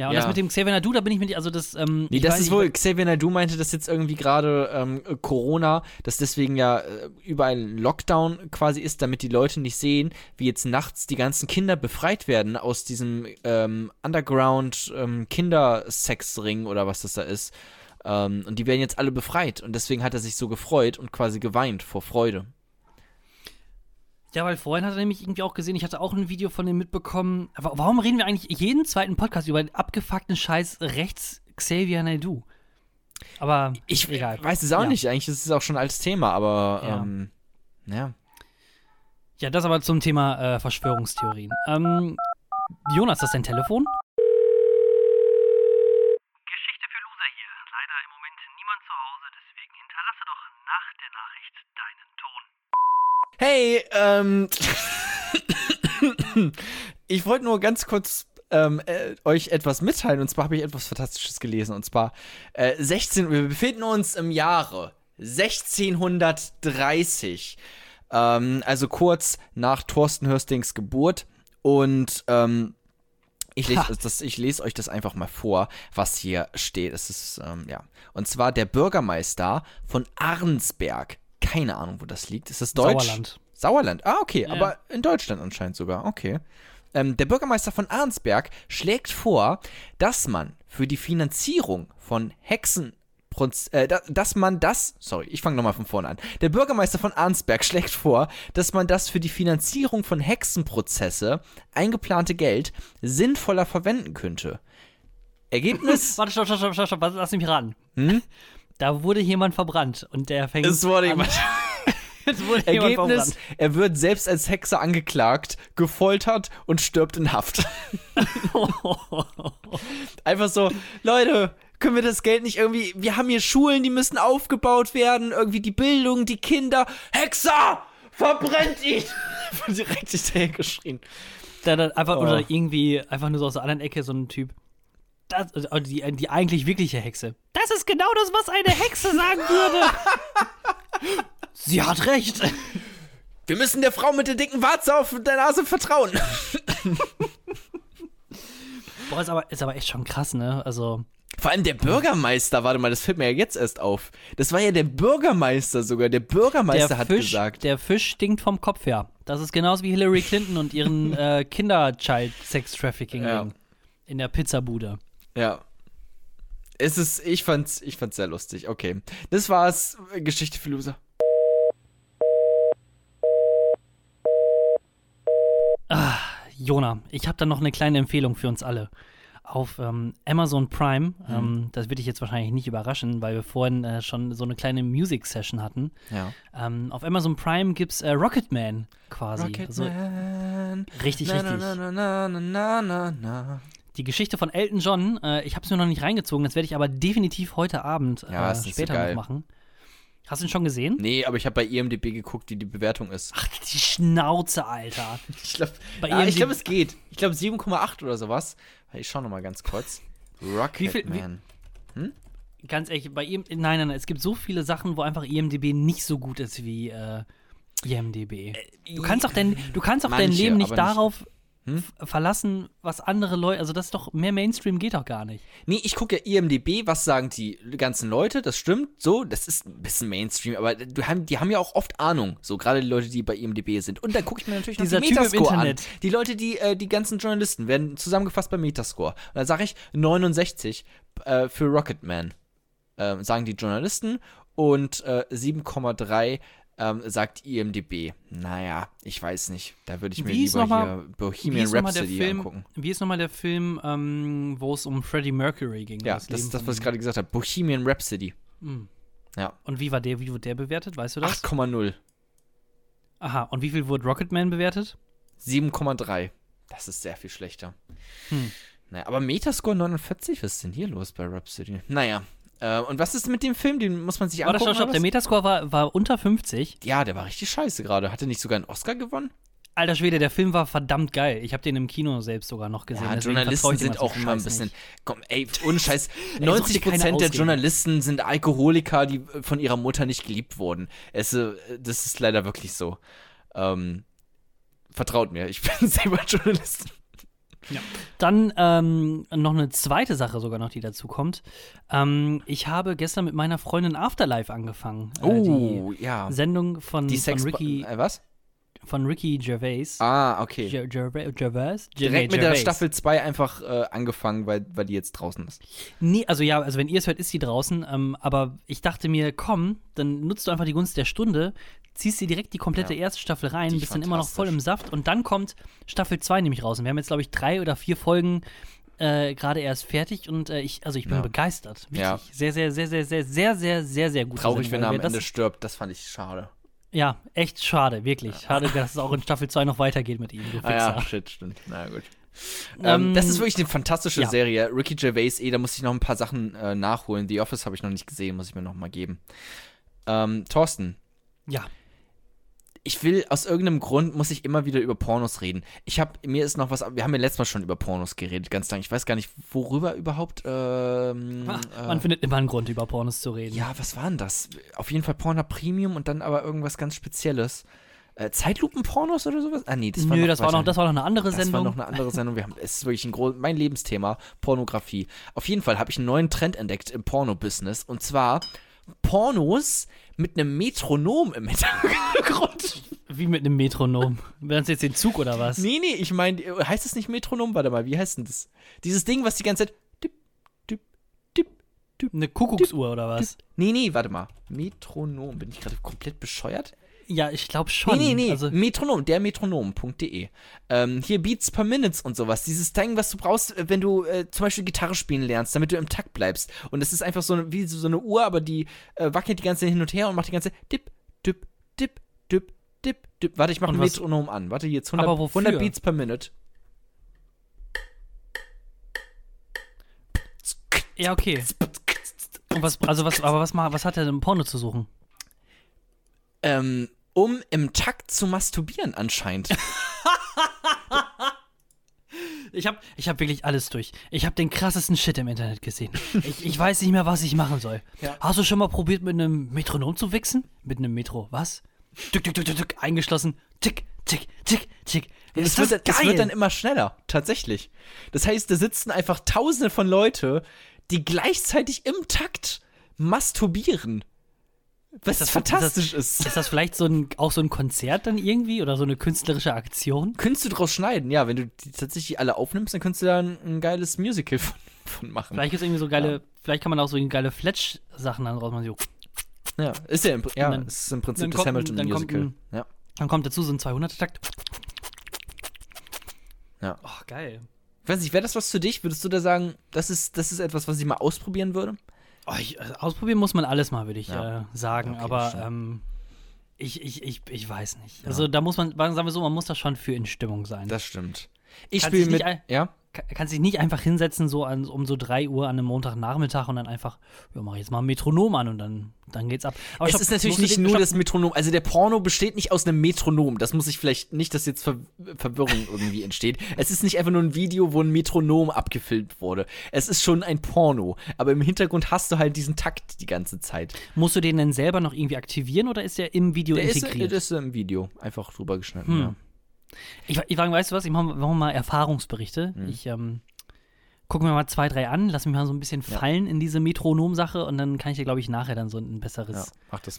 Ja, und Ja. das mit dem Xavier Nadu, da bin ich mit, also das, ähm, Nee, das weiß ist nicht, wohl, Xavier Naidoo meinte das jetzt irgendwie gerade ähm, Corona, dass deswegen ja äh, überall ein Lockdown quasi ist, damit die Leute nicht sehen, wie jetzt nachts die ganzen Kinder befreit werden aus diesem ähm, Underground ähm, Kindersexring oder was das da ist. Ähm, und die werden jetzt alle befreit und deswegen hat er sich so gefreut und quasi geweint vor Freude. Ja, weil vorhin hat er nämlich irgendwie auch gesehen, ich hatte auch ein Video von dem mitbekommen. Aber warum reden wir eigentlich jeden zweiten Podcast über den abgefuckten Scheiß rechts Xavier Naidoo? Aber Ich egal. weiß es auch Ja. nicht, eigentlich ist es auch schon ein altes Thema, aber Ja. ähm, ja. Ja, das aber zum Thema äh, Verschwörungstheorien. Ähm, Jonas, ist das dein Telefon? Geschichte für Loser hier. Leider im Moment niemand zu Hause, deswegen hinterlasse doch nach der Nachricht deinen Ton. Hey, ähm. ich wollte nur ganz kurz ähm, äh, euch etwas mitteilen. Und zwar habe ich etwas Fantastisches gelesen. Und zwar äh, 16. Wir befinden uns im Jahre 1630. Ähm, also kurz nach Thorsten Hörstings Geburt. Und ähm, ich lese, das, ich lese euch das einfach mal vor, was hier steht. Es ist, ähm, ja. Und zwar der Bürgermeister von Arnsberg. Keine Ahnung, wo das liegt. Ist das Deutsch? Sauerland. Sauerland. Ah, okay. Ja. Aber in Deutschland anscheinend sogar. Okay. Ähm, der Bürgermeister von Arnsberg schlägt vor, dass man für die Finanzierung von Hexen äh, da- dass man das, sorry, ich fange nochmal von vorne an. Der Bürgermeister von Arnsberg schlägt vor, dass man das für die Finanzierung von Hexenprozesse eingeplante Geld sinnvoller verwenden könnte. Ergebnis? Warte, stopp, stopp, stopp, stopp, stopp, lass mich raten. Hm? Da wurde jemand verbrannt und der fängt. es wurde an, jemand. es wurde jemand Ergebnis, er wird selbst als Hexe angeklagt, gefoltert und stirbt in Haft. verbrannt. Einfach so, Leute, können wir das Geld nicht irgendwie, wir haben hier Schulen, die müssen aufgebaut werden, irgendwie die Bildung, die Kinder. Hexer! Verbrennt ihn! Direkt hinterher geschrien. Da dann einfach, Oh. oder irgendwie einfach nur so aus der anderen Ecke so ein Typ. Das, also die, die eigentlich wirkliche Hexe. Das ist genau das, was eine Hexe sagen würde. Sie hat recht. Wir müssen der Frau mit der dicken Warze auf der Nase vertrauen. Boah, ist aber, ist aber echt schon krass, ne? Also, Vor allem der Bürgermeister, warte mal, das fällt mir ja jetzt erst auf. Das war ja der Bürgermeister sogar. Der Bürgermeister der hat Fisch, gesagt. der Fisch stinkt vom Kopf her. Das ist genauso wie Hillary Clinton und ihren äh, Kinder-Child-Sex-Trafficking Ja. in der Pizzabude. Ja. Es ist, ich fand's, ich fand's sehr lustig. Okay. Das war's. Geschichte für Loser. Jona, ich habe da noch eine kleine Empfehlung für uns alle. Auf ähm, Amazon Prime, Mhm. ähm, das wird dich jetzt wahrscheinlich nicht überraschen, weil wir vorhin äh, schon so eine kleine Music-Session hatten. Ja. Ähm, auf Amazon Prime gibt's äh, Rocketman quasi. Also, Man. richtig, na, richtig. Na, na, Die Geschichte von Elton John, äh, ich habe es mir noch nicht reingezogen, das werde ich aber definitiv heute Abend äh, so später geil. noch machen. Hast du ihn schon gesehen? Nee, aber ich habe bei IMDb geguckt, wie die Bewertung ist. Ach, die Schnauze, Alter. Ich glaube, ja, ich IMDb glaube, es geht. Ich glaube 7,8 oder sowas. Ich schau noch mal ganz kurz. Wie viel- wie- Rocketman. Ganz ehrlich, bei IM nein, nein, nein, es gibt so viele Sachen, wo einfach IMDb nicht so gut ist wie äh, IMDb. Du kannst doch dein, du kannst doch dein manche, Leben nicht aber nicht- f- verlassen, was andere Leute, also das ist doch, mehr Mainstream geht doch gar nicht. Nee, ich gucke ja IMDB, was sagen die ganzen Leute, das stimmt, so, das ist ein bisschen Mainstream, aber du haben, die haben ja auch oft Ahnung, so gerade die Leute, die bei IMDB sind. Und dann gucke ich mir natürlich noch Dieser die Typ im Metascore an. Internet. Die Leute, die, äh, die ganzen Journalisten werden zusammengefasst bei Metascore. Und dann sage ich 69 äh, für Rocketman, ähm, sagen die Journalisten und äh, 7,3 ähm, sagt IMDB. Naja, ich weiß nicht. Da würde ich mir lieber mal- hier Bohemian Rhapsody Film, angucken. wie ist nochmal der Film, ähm, wo es um Freddie Mercury ging? Ja, das Leben ist das, was ich gerade gesagt habe. Bohemian Rhapsody. Hm. Ja. Und wie war der, wie wurde der bewertet, weißt du das? 8,0. Aha, und wie viel wurde Rocketman bewertet? 7,3. Das ist sehr viel schlechter. Hm. Naja, aber Metascore 49, was ist denn hier los bei Rhapsody? Naja. Äh, und was ist mit dem Film? Den muss man sich Warte, angucken. stopp, stopp, der? Metascore war, war unter 50. ja, der war richtig scheiße gerade. Hat er nicht sogar einen Oscar gewonnen? Alter Schwede, der Film war verdammt geil. Ich habe den im Kino selbst sogar noch gesehen. Ja, Journalisten sind auch immer ein bisschen. nicht. Komm, ey, ohne Scheiß. such dir 90 keine der. Journalisten sind Alkoholiker, die von ihrer Mutter nicht geliebt wurden. Es, äh, das ist leider wirklich so. Ähm, vertraut mir, ich bin selber Journalist. Dann ähm, noch eine zweite Sache sogar noch, die dazu kommt. Ähm, ich habe gestern mit meiner Freundin Afterlife angefangen. Äh, Oh, ja. die Sendung von, Die von. Ricky, Äh, was? von Ricky Gervais. Ah, okay. Ger Gervais? Gervais? Direkt mit der. Staffel 2 einfach äh, angefangen, weil, weil die jetzt draußen ist. Nee, also ja, also wenn ihr es hört, ist sie draußen. Ähm, aber ich dachte mir, komm, dann nutzt du einfach die Gunst der Stunde, ziehst dir direkt die komplette Ja. erste Staffel rein, Die bist dann immer noch voll im Saft und dann kommt Staffel 2 nämlich raus. Und wir haben jetzt, glaube ich, drei oder vier Folgen äh, gerade erst fertig und äh, ich, also ich bin Ja. begeistert. Wirklich. Ja. Sehr, sehr, sehr, sehr, sehr, sehr, sehr, sehr, sehr gut. Traurig, wenn er am das, Ende stirbt, das fand ich schade. Ja, echt schade, wirklich. Schade, dass es auch in Staffel 2 noch weitergeht mit ihm, du Ah ja, shit, stimmt. Na gut. Ähm, Ähm, das ist wirklich eine fantastische ja. Serie. Ricky Gervais, eh, da muss ich noch ein paar Sachen äh, nachholen. The Office habe ich noch nicht gesehen, muss ich mir noch mal geben. Ähm, Thorsten, Ja. Ich will, aus irgendeinem Grund muss ich immer wieder über Pornos reden. Ich habe, mir ist noch was, wir haben ja letztes Mal schon über Pornos geredet, ganz lang. Ich weiß gar nicht, worüber überhaupt. Ähm, äh, Man findet immer einen Grund, über Pornos zu reden. ja, was war denn das? Auf jeden Fall Porno Premium und dann aber irgendwas ganz Spezielles. Äh, Zeitlupen-Pornos oder sowas? Ah, nee, das war Nö, noch das war, noch, das war noch eine andere das Sendung. war noch eine andere Sendung. Wir haben, es ist wirklich ein groß, mein Lebensthema, Pornografie. Auf jeden Fall habe ich einen neuen Trend entdeckt im Porno-Business. Und zwar Pornos mit einem Metronom im Hintergrund. Wie mit einem Metronom. Wären es jetzt den Zug oder was? nee, nee, ich meine, heißt es nicht Metronom? Warte mal, wie heißt denn das? Dieses Ding, was die ganze Zeit. Tipp, tipp, tipp, tipp. Eine Kuckucksuhr oder was? Nee, nee, warte mal. Metronom. Bin ich gerade komplett bescheuert? Ja, ich glaube schon. Nee, nee, nee. Also, Metronom, der Metronom.de. Ähm, hier Beats per Minutes und sowas. Dieses Ding, was du brauchst, äh, wenn du äh, zum Beispiel Gitarre spielen lernst, damit du im Takt bleibst. Und das ist einfach so eine, wie so eine Uhr, aber die äh, wackelt die ganze Zeit hin und her und macht die ganze Dip, Dip, Dip, Dip, Dip, Dip. Warte, ich mache ein Metronom an. Warte, jetzt 100, Aber wofür? 100 Beats per Minute. ja, okay. Und was, also was, aber was, was hat er denn im Porno zu suchen? Ähm, um im Takt zu masturbieren anscheinend. Ich habe ich hab wirklich alles durch. Ich habe den krassesten Shit im Internet gesehen. Ich, ich weiß nicht mehr, was ich machen soll. Ja. Hast du schon mal probiert, mit einem Metronom zu wichsen? Mit einem Metro, was? Tick, tick, tick, tick, tick, eingeschlossen. Tick, tick, tick, tick. Und es das wird, geil? wird dann immer schneller, tatsächlich. Das heißt, da sitzen einfach tausende von Leute, die gleichzeitig im Takt masturbieren. Was das- fantastisch ist ist. Ist das vielleicht so ein, auch so ein Konzert dann irgendwie oder so eine künstlerische Aktion? Könntest du draus schneiden, ja, wenn du die tatsächlich alle aufnimmst, dann könntest du da ein, ein geiles Musical von, von machen. Vielleicht es irgendwie so geile, vielleicht kann man auch so geile Fletch-Sachen dann raus machen. So. Ja, ist ja im, ja, dann- ist im Prinzip das kommt ein- Hamilton dann ja. Dann kommt dazu so ein 200er-Takt. Ja. Oh, geil. Ich weiß nicht, wäre das was für dich? Würdest du da sagen, das ist, das ist etwas, was ich mal ausprobieren würde? Oh, ich, also ausprobieren muss man alles mal, würde ich Ja. äh, sagen. Okay, aber ähm, ich, ich, ich, ich weiß nicht. Also da muss man, sagen wir so, man muss da schon für in Stimmung sein. Das stimmt. Ich spiele mit. nicht ein- Ja? Ka- kannst dich nicht einfach hinsetzen, so an, um so 3 Uhr an einem Montagnachmittag und dann einfach, ja, mach jetzt mal ein Metronom an und dann, dann geht's ab. Aber es stopp, ist natürlich nicht nur stopp, das Metronom. Also der Porno besteht nicht aus einem Metronom. Das muss ich vielleicht nicht, dass jetzt Ver Verwirrung irgendwie entsteht. Es ist nicht einfach nur ein Video, wo ein Metronom abgefilmt wurde. Es ist schon ein Porno. Aber im Hintergrund hast du halt diesen Takt die ganze Zeit. Musst du den denn selber noch irgendwie aktivieren oder ist der im Video Der ist, integriert? der ist im Video einfach drüber geschnitten, Hm. ja. Ich, ich frage, weißt du was? Ich mache mach mal Erfahrungsberichte. Mhm. Ich ähm, gucke mir mal zwei, drei an, lass mich mal so ein bisschen Ja. fallen in diese Metronom-Sache und dann kann ich dir, glaube ich, nachher dann so ein besseres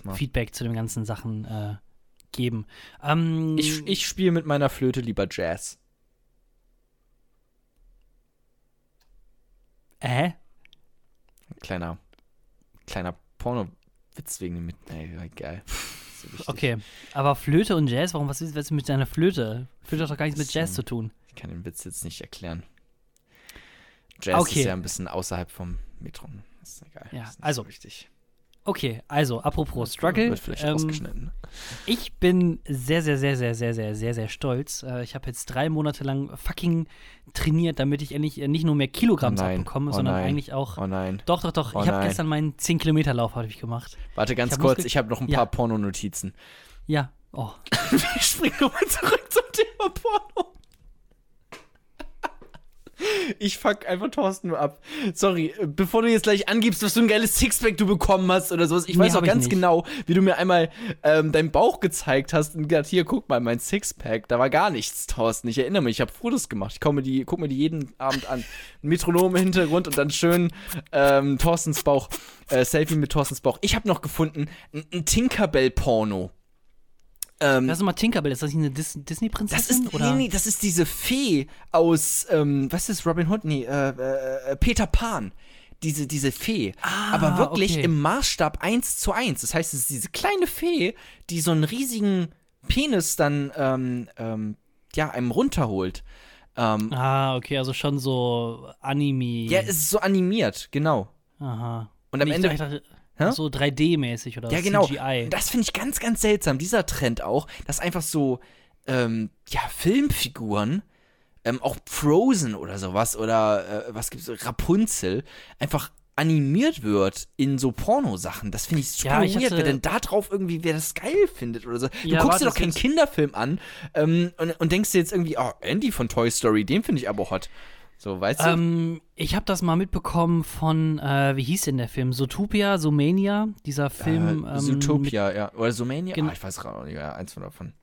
Ja. Feedback zu den ganzen Sachen äh, geben. Ähm, Ich, ich spiele mit meiner Flöte lieber Jazz. äh? Kleiner, kleiner Porno-Witz wegen dem mit. Ey, geil. So wichtig. Okay, aber Flöte und Jazz, warum, was ist ist mit deiner Flöte? Flöte hat doch gar nichts mit Jazz zu tun. Ich kann den Witz jetzt nicht erklären. Jazz Okay. ist ja ein bisschen außerhalb vom Metron. Ist egal. Ja, ist also, So wichtig. Okay, also, apropos Struggle. Wird vielleicht ähm, ausgeschnitten. Ich bin sehr, sehr, sehr, sehr, sehr, sehr, sehr, sehr stolz. Äh, ich habe jetzt drei Monate lang fucking trainiert, damit ich endlich äh, nicht nur mehr Kilogramm Oh abbekomme, oh sondern nein, eigentlich auch. Oh nein. Doch, doch, doch. oh ich habe gestern meinen 10-Kilometer-Lauf habe ich gemacht. Warte ganz Ich kurz, Muskel- ich habe noch ein Ja. paar Pornonotizen. Ja. Oh. Ich springe nochmal zurück zum Thema Porno. Ich fuck einfach Thorsten nur ab. Sorry, äh, bevor du jetzt gleich angibst, was für ein geiles Sixpack du bekommen hast oder sowas. Ich Nee, weiß auch ganz genau, wie du mir einmal ähm, deinen Bauch gezeigt hast und gesagt, hier, guck mal, mein Sixpack. Da war gar nichts, Thorsten. Ich erinnere mich, ich habe Fotos gemacht. Ich komm mir die, guck mir die jeden Abend an. Ein Metronom im Hintergrund und dann schön ähm, Thorstens Bauch. Äh, Selfie mit Thorstens Bauch. Ich habe noch gefunden, ein, ein Tinkerbell-Porno. Ähm, Das ist mal Tinkerbell. Ist das nicht eine Dis das Disney-Prinzessin? ist, oder? nee, nee, das ist diese Fee aus, ähm, was ist Robin Hood? Nee, äh, äh, Peter Pan. Diese, diese Fee. Ah, Aber wirklich okay. im Maßstab 1 zu 1. Das heißt, es ist diese kleine Fee, die so einen riesigen Penis dann, ähm, ähm, ja, einem runterholt. Ähm, Ah, okay, also schon so Anime. Ja, es ist so animiert, genau. Aha. Und am Ich Ende. dachte, Hä? so 3D-mäßig oder Ja, genau. CGI. Das finde ich ganz, ganz seltsam. Dieser Trend auch, dass einfach so, ähm, ja, Filmfiguren, ähm, auch Frozen oder sowas, oder äh, was gibt's, Rapunzel, einfach animiert wird in so Pornosachen. Das finde ich super Ja, ich weird, hatte- wer denn da drauf irgendwie, wer das geil findet oder so. Du Ja, guckst dir doch keinen jetzt- Kinderfilm an ähm, und, und denkst dir jetzt irgendwie, oh, Andy von Toy Story, den finde ich aber hot. So, weißt du? Ähm, ich habe das mal mitbekommen von, äh, wie hieß denn der Film? Zootopia, Zoomania, dieser Film. äh, ähm, Zootopia, ja. Oder Zoomania? Ah, ich weiß gerade nicht, ja, eins von davon.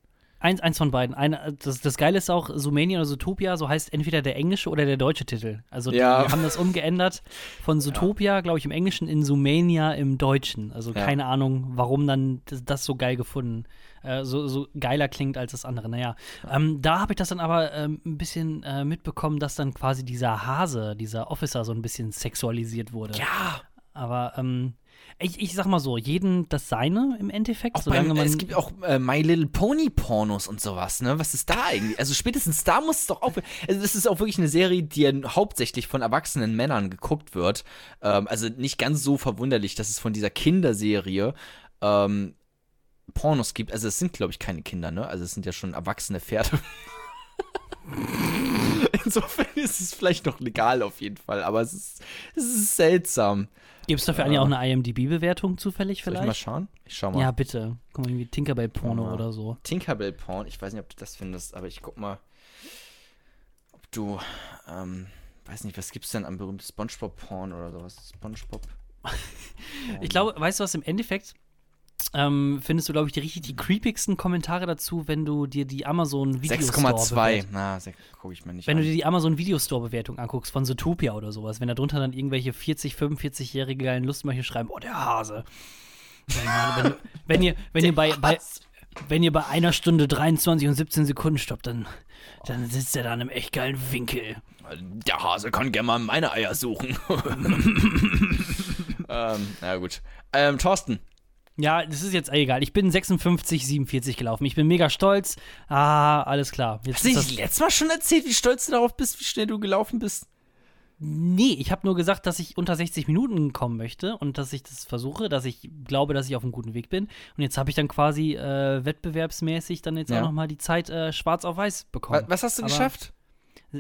Eins, eins von beiden. Eine, das, das Geile ist auch, Zoomania oder Zootopia, so heißt entweder der englische oder der deutsche Titel. Also die Ja. haben das umgeändert von Zootopia, glaube ich, im Englischen in Zoomania im Deutschen. Also Ja. keine Ahnung, warum dann das, das so geil gefunden, äh, so, so geiler klingt als das andere. Naja, ähm, da habe ich das dann aber ähm, ein bisschen äh, mitbekommen, dass dann quasi dieser Hase, dieser Officer so ein bisschen sexualisiert wurde. Ja, Aber ähm, ich, ich sag mal so, jeden das Seine im Endeffekt, Auch solange beim, man. es gibt auch äh, My Little Pony Pornos und sowas, ne? Was ist da eigentlich? Also spätestens da muss es doch auch. Also das ist auch wirklich eine Serie, die ja hauptsächlich von erwachsenen Männern geguckt wird. Ähm, also nicht ganz so verwunderlich, dass es von dieser Kinderserie ähm, Pornos gibt. Also es sind, glaube ich, keine Kinder, ne? Also es sind ja schon erwachsene Pferde. Insofern ist es vielleicht noch legal auf jeden Fall, aber es ist, es ist seltsam. Gibt es dafür eigentlich auch eine IMDb-Bewertung zufällig Soll ich mal vielleicht? schauen? Ich schau mal. Ja, bitte. Guck mal, irgendwie Tinkerbell-Porno oder so. Tinkerbell Porn. Ich weiß nicht, ob du das findest, aber ich guck mal, ob du, ähm, weiß nicht, was gibt's denn an berühmtes SpongeBob Porn oder sowas? SpongeBob. Ich glaube, weißt du was, im Endeffekt ähm, findest du, glaube ich, die richtig die creepigsten Kommentare dazu, wenn du dir die Amazon Video 6,2. Na, gucke ich mir nicht Wenn du an. dir die Amazon Videostore-Bewertung anguckst von Zootopia oder sowas, wenn da drunter dann irgendwelche 40, 45-jährige geilen Lustmöche schreiben, oh, der Hase. Ja, wenn, wenn ihr, wenn ihr bei, bei, wenn ihr bei einer Stunde 23 und 17 Sekunden stoppt, dann, dann sitzt er da in einem echt geilen Winkel. Der Hase kann gerne mal meine Eier suchen. ähm, na gut. Ähm, Thorsten. Ja, das ist jetzt egal. Ich bin 56, 47 gelaufen. Ich bin mega stolz. Ah, alles klar. Jetzt Hast du nicht letztes Mal schon erzählt, wie stolz du darauf bist, wie schnell du gelaufen bist? nee, ich habe nur gesagt, dass ich unter 60 Minuten kommen möchte und dass ich das versuche, dass ich glaube, dass ich auf einem guten Weg bin. Und jetzt habe ich dann quasi äh, wettbewerbsmäßig dann jetzt Ja. auch noch mal die Zeit äh, schwarz auf weiß bekommen. Was, was hast du Aber geschafft?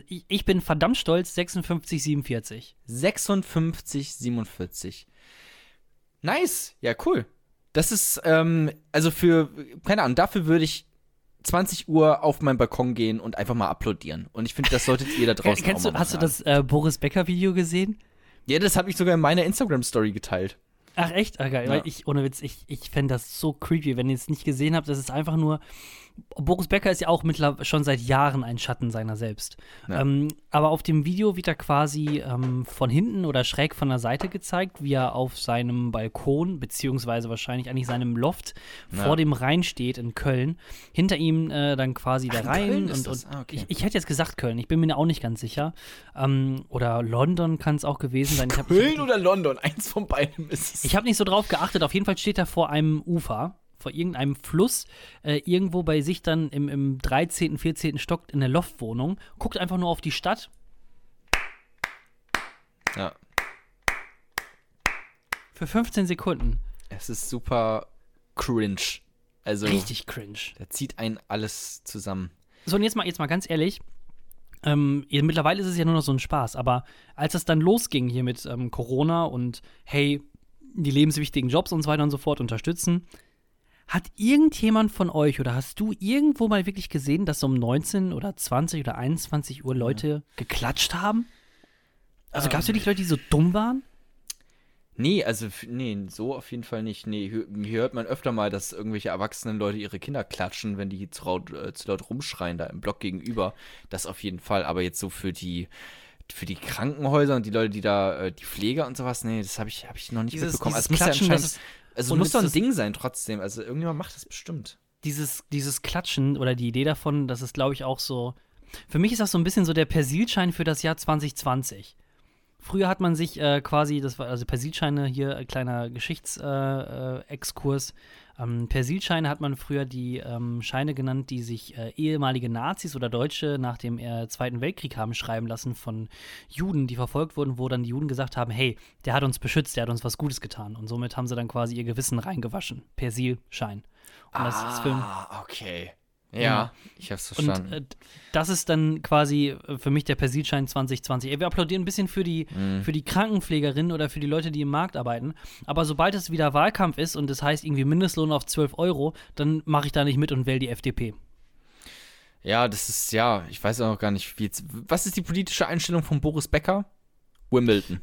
Ich, ich bin verdammt stolz, 56, 47. 56, 47. Nice. Ja, cool. Das ist, ähm, also für, keine Ahnung, dafür würde ich 20 Uhr auf meinen Balkon gehen und einfach mal applaudieren. Und ich finde, das solltet ihr da draußen Kennst auch du, mal hast du das äh, Boris Becker Video gesehen? Ja, das habe ich sogar in meiner Instagram-Story geteilt. Ach echt? Ah, geil. Ja. Weil ich, ohne Witz, ich, ich fände das so creepy, wenn ihr es nicht gesehen habt. Das ist einfach nur Boris Becker ist ja auch mittlerweile schon seit Jahren ein Schatten seiner selbst. Ja. Ähm, aber auf dem Video wird er quasi ähm, von hinten oder schräg von der Seite gezeigt, wie er auf seinem Balkon, beziehungsweise wahrscheinlich eigentlich seinem Loft Ja. vor dem Rhein steht in Köln. Hinter ihm äh, dann quasi der in Rhein. Köln ist und, das? und Ah, okay. ich, ich hätte jetzt gesagt Köln, ich bin mir auch nicht ganz sicher. Ähm, oder London kann es auch gewesen sein. Ich hab, Köln oder London? Eins von beiden ist es. ich habe nicht so drauf geachtet. Auf jeden Fall steht er vor einem Ufer, vor irgendeinem Fluss, äh, irgendwo bei sich dann im, im 13., 14. Stock in der Loftwohnung, guckt einfach nur auf die Stadt. ja. Für 15 Sekunden. Es ist super cringe. Also, Richtig cringe. da zieht ein alles zusammen. So, und jetzt mal, jetzt mal ganz ehrlich. Ähm, mittlerweile ist es ja nur noch so ein Spaß, aber als es dann losging hier mit ähm, Corona und hey, die lebenswichtigen Jobs und so weiter und so fort unterstützen, hat irgendjemand von euch oder hast du irgendwo mal wirklich gesehen, dass um 19 oder 20 oder 21 Uhr Leute geklatscht haben? Also gab es wirklich Leute, die so dumm waren? Nee, also, nee, so auf jeden Fall nicht. Nee, hier, hier hört man öfter mal, dass irgendwelche erwachsenen Leute ihre Kinder klatschen, wenn die zu laut, äh, zu laut rumschreien, da im Block gegenüber. Das auf jeden Fall. Aber jetzt so für die, für die Krankenhäuser und die Leute, die da, äh, die Pfleger und sowas, nee, das habe ich, hab ich noch nicht Dieses- mitbekommen. dieses Also, es muss ja Klatschen, das also, und muss es doch ein Ding sein trotzdem. Also, irgendjemand macht das bestimmt. dieses, dieses Klatschen oder die Idee davon, das ist, glaube ich, auch so. Für mich ist das so ein bisschen so der Persilschein für das Jahr 2020. Früher hat man sich äh, quasi, das war also Persilscheine hier, äh, kleiner Geschichtsexkurs. Äh, Exkurs. Ähm, Persilscheine hat man früher die ähm, Scheine genannt, die sich äh, ehemalige Nazis oder Deutsche nach dem äh, Zweiten Weltkrieg haben schreiben lassen von Juden, die verfolgt wurden, wo dann die Juden gesagt haben: Hey, der hat uns beschützt, der hat uns was Gutes getan. Und somit haben sie dann quasi ihr Gewissen reingewaschen. Persilschein. Und das ist für, ah, okay. Ja, ich hab's verstanden. und äh, das ist dann quasi äh, für mich der Persilschein 2020. Ey, wir applaudieren ein bisschen für die, Mhm. für die Krankenpflegerinnen oder für die Leute, die im Markt arbeiten. Aber sobald es wieder Wahlkampf ist und das heißt irgendwie Mindestlohn auf 12 Euro, dann mache ich da nicht mit und wähle die FDP. Ja, das ist, ja, ich weiß auch noch gar nicht, wie jetzt. Was ist die politische Einstellung von Boris Becker? Wimbledon.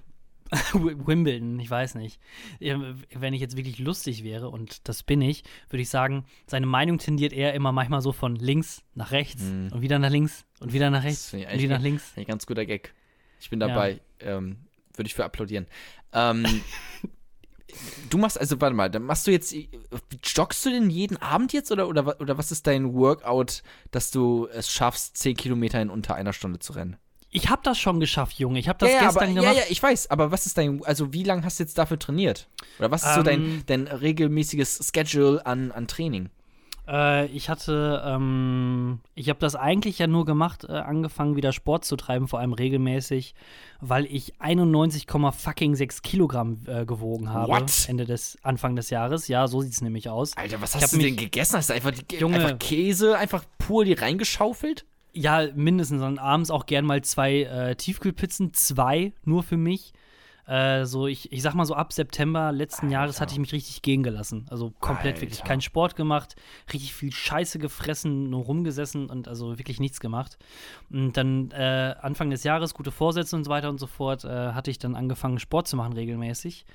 Wimbledon, ich weiß nicht. Ja, Wenn ich jetzt wirklich lustig wäre, und das bin ich, würde ich sagen, seine Meinung tendiert eher immer manchmal so von links nach rechts und wieder nach links und wieder nach rechts und wieder nach links. Ein ganz guter Gag. Ich bin dabei. Ähm, Würde ich für applaudieren. Ähm, du machst, also warte mal, dann machst du jetzt, joggst du denn jeden Abend jetzt oder, oder, oder was ist dein Workout, dass du es schaffst, 10 Kilometer in unter einer Stunde zu rennen? Ich habe das schon geschafft, Junge. Ich habe das ja, ja, gestern aber, gemacht. ja, ja, ich weiß, aber was ist dein, also wie lange hast du jetzt dafür trainiert? Oder was ist so dein, Ähm, dein regelmäßiges Schedule an, an Training? Äh, ich hatte, ähm, ich habe das eigentlich ja nur gemacht, äh, angefangen wieder Sport zu treiben, vor allem regelmäßig, weil ich 91,6 Kilogramm äh, gewogen habe. What? Ende des, Anfang des Jahres. Ja, so sieht es nämlich aus. Alter, was hast du denn gegessen? Hast du einfach, die, Junge. einfach Käse, einfach pur die reingeschaufelt? Ja, mindestens. Und abends auch gern mal zwei äh, Tiefkühlpizzen, zwei nur für mich. Äh, so, ich, ich sag mal so, ab September letzten Jahres hatte ich mich richtig gehen gelassen. Also komplett wirklich Alter. keinen Sport gemacht, richtig viel Scheiße gefressen, nur rumgesessen und also wirklich nichts gemacht. Und dann äh, Anfang des Jahres, gute Vorsätze und so weiter und so fort, äh, hatte ich dann angefangen, Sport zu machen regelmäßig.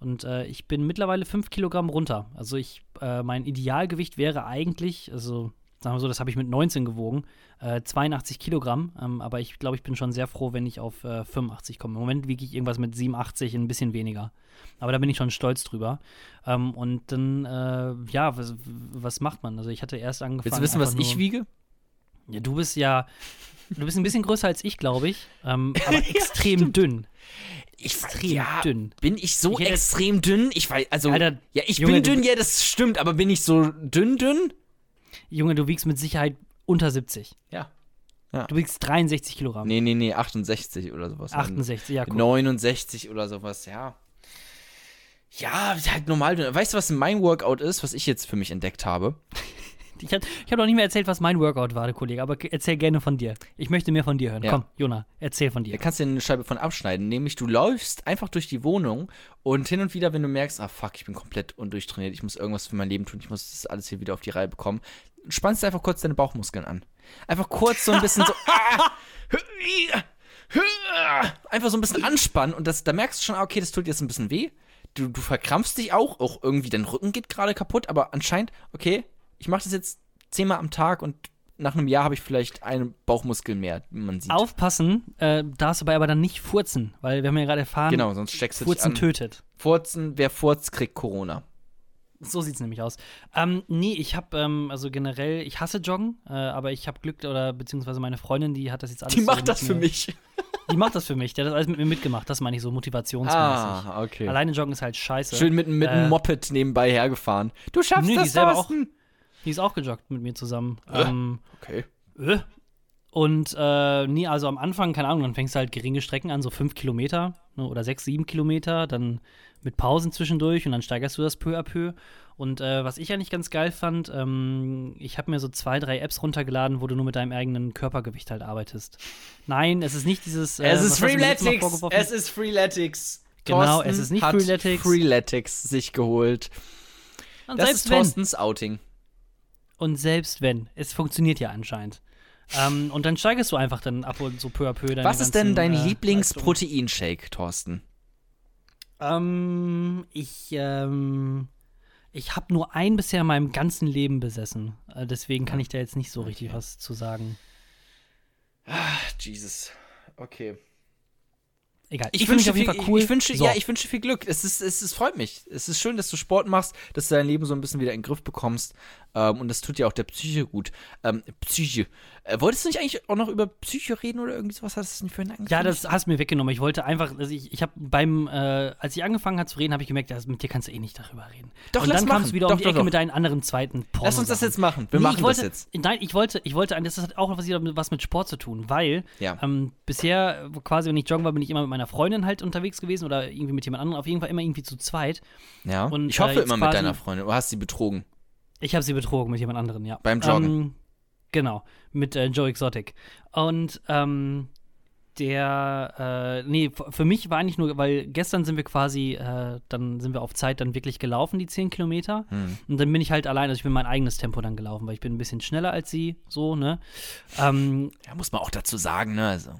Und äh, ich bin mittlerweile fünf Kilogramm runter. Also ich, äh, mein Idealgewicht wäre eigentlich, also sagen wir so, das habe ich mit 19 gewogen, äh, 82 Kilogramm. Ähm, aber ich glaube, ich bin schon sehr froh, wenn ich auf äh, 85 komme. Im Moment wiege ich irgendwas mit 87, ein bisschen weniger. Aber da bin ich schon stolz drüber. Ähm, und dann, äh, ja, was, was macht man? Also ich hatte erst angefangen. Willst du wissen, was einfach ich nur- wiege? Ja, du bist ja, du bist ein bisschen größer als ich, glaube ich. Ähm, aber extrem dünn. Ich Extrem ja, dünn. Bin ich so Ich extrem dünn? Ich weiß, also. Alter, ja, ich Junge, bin dünn, ja, das stimmt, aber bin ich so dünn, dünn? Junge, du wiegst mit Sicherheit unter 70. Ja. Du wiegst 63 Kilogramm. Nee, nee, nee, 68 oder sowas. 68, ja, cool. 69 oder sowas, ja. Ja, halt normal. Weißt du, was mein Workout ist, was ich jetzt für mich entdeckt habe? Ich habe hab noch nicht mehr erzählt, was mein Workout war, der Kollege, aber erzähl gerne von dir. Ich möchte mehr von dir hören. Ja. Komm, Jona, erzähl von Da dir. kannst du dir eine Scheibe von abschneiden. Nämlich, du läufst einfach durch die Wohnung und hin und wieder, wenn du merkst, ah fuck, ich bin komplett undurchtrainiert, ich muss irgendwas für mein Leben tun, ich muss das alles hier wieder auf die Reihe bekommen, spannst du einfach kurz deine Bauchmuskeln an. Einfach kurz so ein bisschen so. einfach so ein bisschen anspannen und das, da merkst du schon, ah, okay, das tut jetzt ein bisschen weh. Du, du verkrampfst dich auch, auch irgendwie dein Rücken geht gerade kaputt, aber anscheinend, okay, ich mache das jetzt zehnmal am Tag und nach einem Jahr habe ich vielleicht einen Bauchmuskel mehr, wie man sieht. Aufpassen, äh, darfst dabei aber dann nicht furzen, weil wir haben ja gerade erfahren, Genau, sonst steckst du dich Furzen an. tötet. Furzen, wer furzt, kriegt Corona. So sieht's nämlich aus. Ähm, nee, ich habe ähm, also generell, ich hasse Joggen, äh, aber ich habe Glück oder beziehungsweise meine Freundin, die hat das jetzt alles. Die so macht mit das für mir- mich. Die macht das für mich. Die hat das alles mit mir mitgemacht. Das meine ich so motivationsmäßig. Ah, okay. Alleine joggen ist halt scheiße. Schön mit, mit Äh, einem Moped nebenbei hergefahren. Du schaffst die das, ist selber auch-. Die ist auch gejoggt mit mir zusammen. Äh. Ähm, Okay. äh. Und äh, nee, also am Anfang, keine Ahnung, dann fängst du halt geringe Strecken an, so fünf Kilometer ne, oder sechs, sieben Kilometer, dann mit Pausen zwischendurch und dann steigerst du das peu à peu. Und äh, was ich eigentlich ganz geil fand, ähm, ich habe mir so zwei, drei Apps runtergeladen, wo du nur mit deinem eigenen Körpergewicht halt arbeitest. Nein, es ist nicht dieses. Äh, Es ist Freeletics. Es ist Freeletics. Genau, Thorsten es ist nicht hat Freeletics. Freeletics sich geholt. Und Das selbst ist wenn. Thorstens Outing. Und selbst wenn, es funktioniert ja anscheinend. Ähm, und dann steigerst du einfach dann ab und so peu à peu Was ist denn dein äh. Lieblingsproteinshake, Thorsten? Ähm, ich, ähm, ich habe nur einen bisher in meinem ganzen Leben besessen. Äh, deswegen kann ich da jetzt nicht so richtig Okay. was zu sagen. Jesus. Okay. Egal. Ich, find wünsche auf jeden viel, Fall cool. ich, ich wünsche, So. ja, ich wünsche viel Glück. Es ist, es ist, freut mich. Es ist schön, dass du Sport machst, dass du dein Leben so ein bisschen wieder in den Griff bekommst. Ähm, und das tut ja auch der Psyche gut. Ähm, Psyche. Äh, wolltest du nicht eigentlich auch noch über Psyche reden oder irgendwie sowas? Hast du nicht vorhin angekündigt? Ja, das hast du mir weggenommen. Ich wollte einfach, also ich, ich habe beim, äh, als ich angefangen habe zu reden, habe ich gemerkt, dass mit dir kannst du eh nicht darüber reden. Doch, und lass dann machen. kamst du wieder Doch, um die doch, Ecke doch. mit deinen anderen zweiten Porno. Lass uns das jetzt machen. Wir Nee, machen wollte, das jetzt. Nein, ich wollte, ich wollte, das hat auch was, was mit Sport zu tun, weil Ja. ähm, bisher quasi, wenn ich joggen war, bin ich immer mit meiner Freundin halt unterwegs gewesen oder irgendwie mit jemand anderem, auf jeden Fall immer irgendwie zu zweit. Ja. und, ich hoffe äh, immer mit deiner Freundin. Du hast sie betrogen. Ich habe sie betrogen mit jemand anderem, ja. Beim Joggen. Ähm, genau, mit äh, Joe Exotic. Und ähm, der, äh, nee, für mich war eigentlich nur, weil gestern sind wir quasi, äh, dann sind wir auf Zeit dann wirklich gelaufen, die 10 Kilometer. Hm. Und dann bin ich halt allein, also ich bin mein eigenes Tempo dann gelaufen, weil ich bin ein bisschen schneller als sie, so, ne? Ähm, Ja, muss man auch dazu sagen, ne? Also.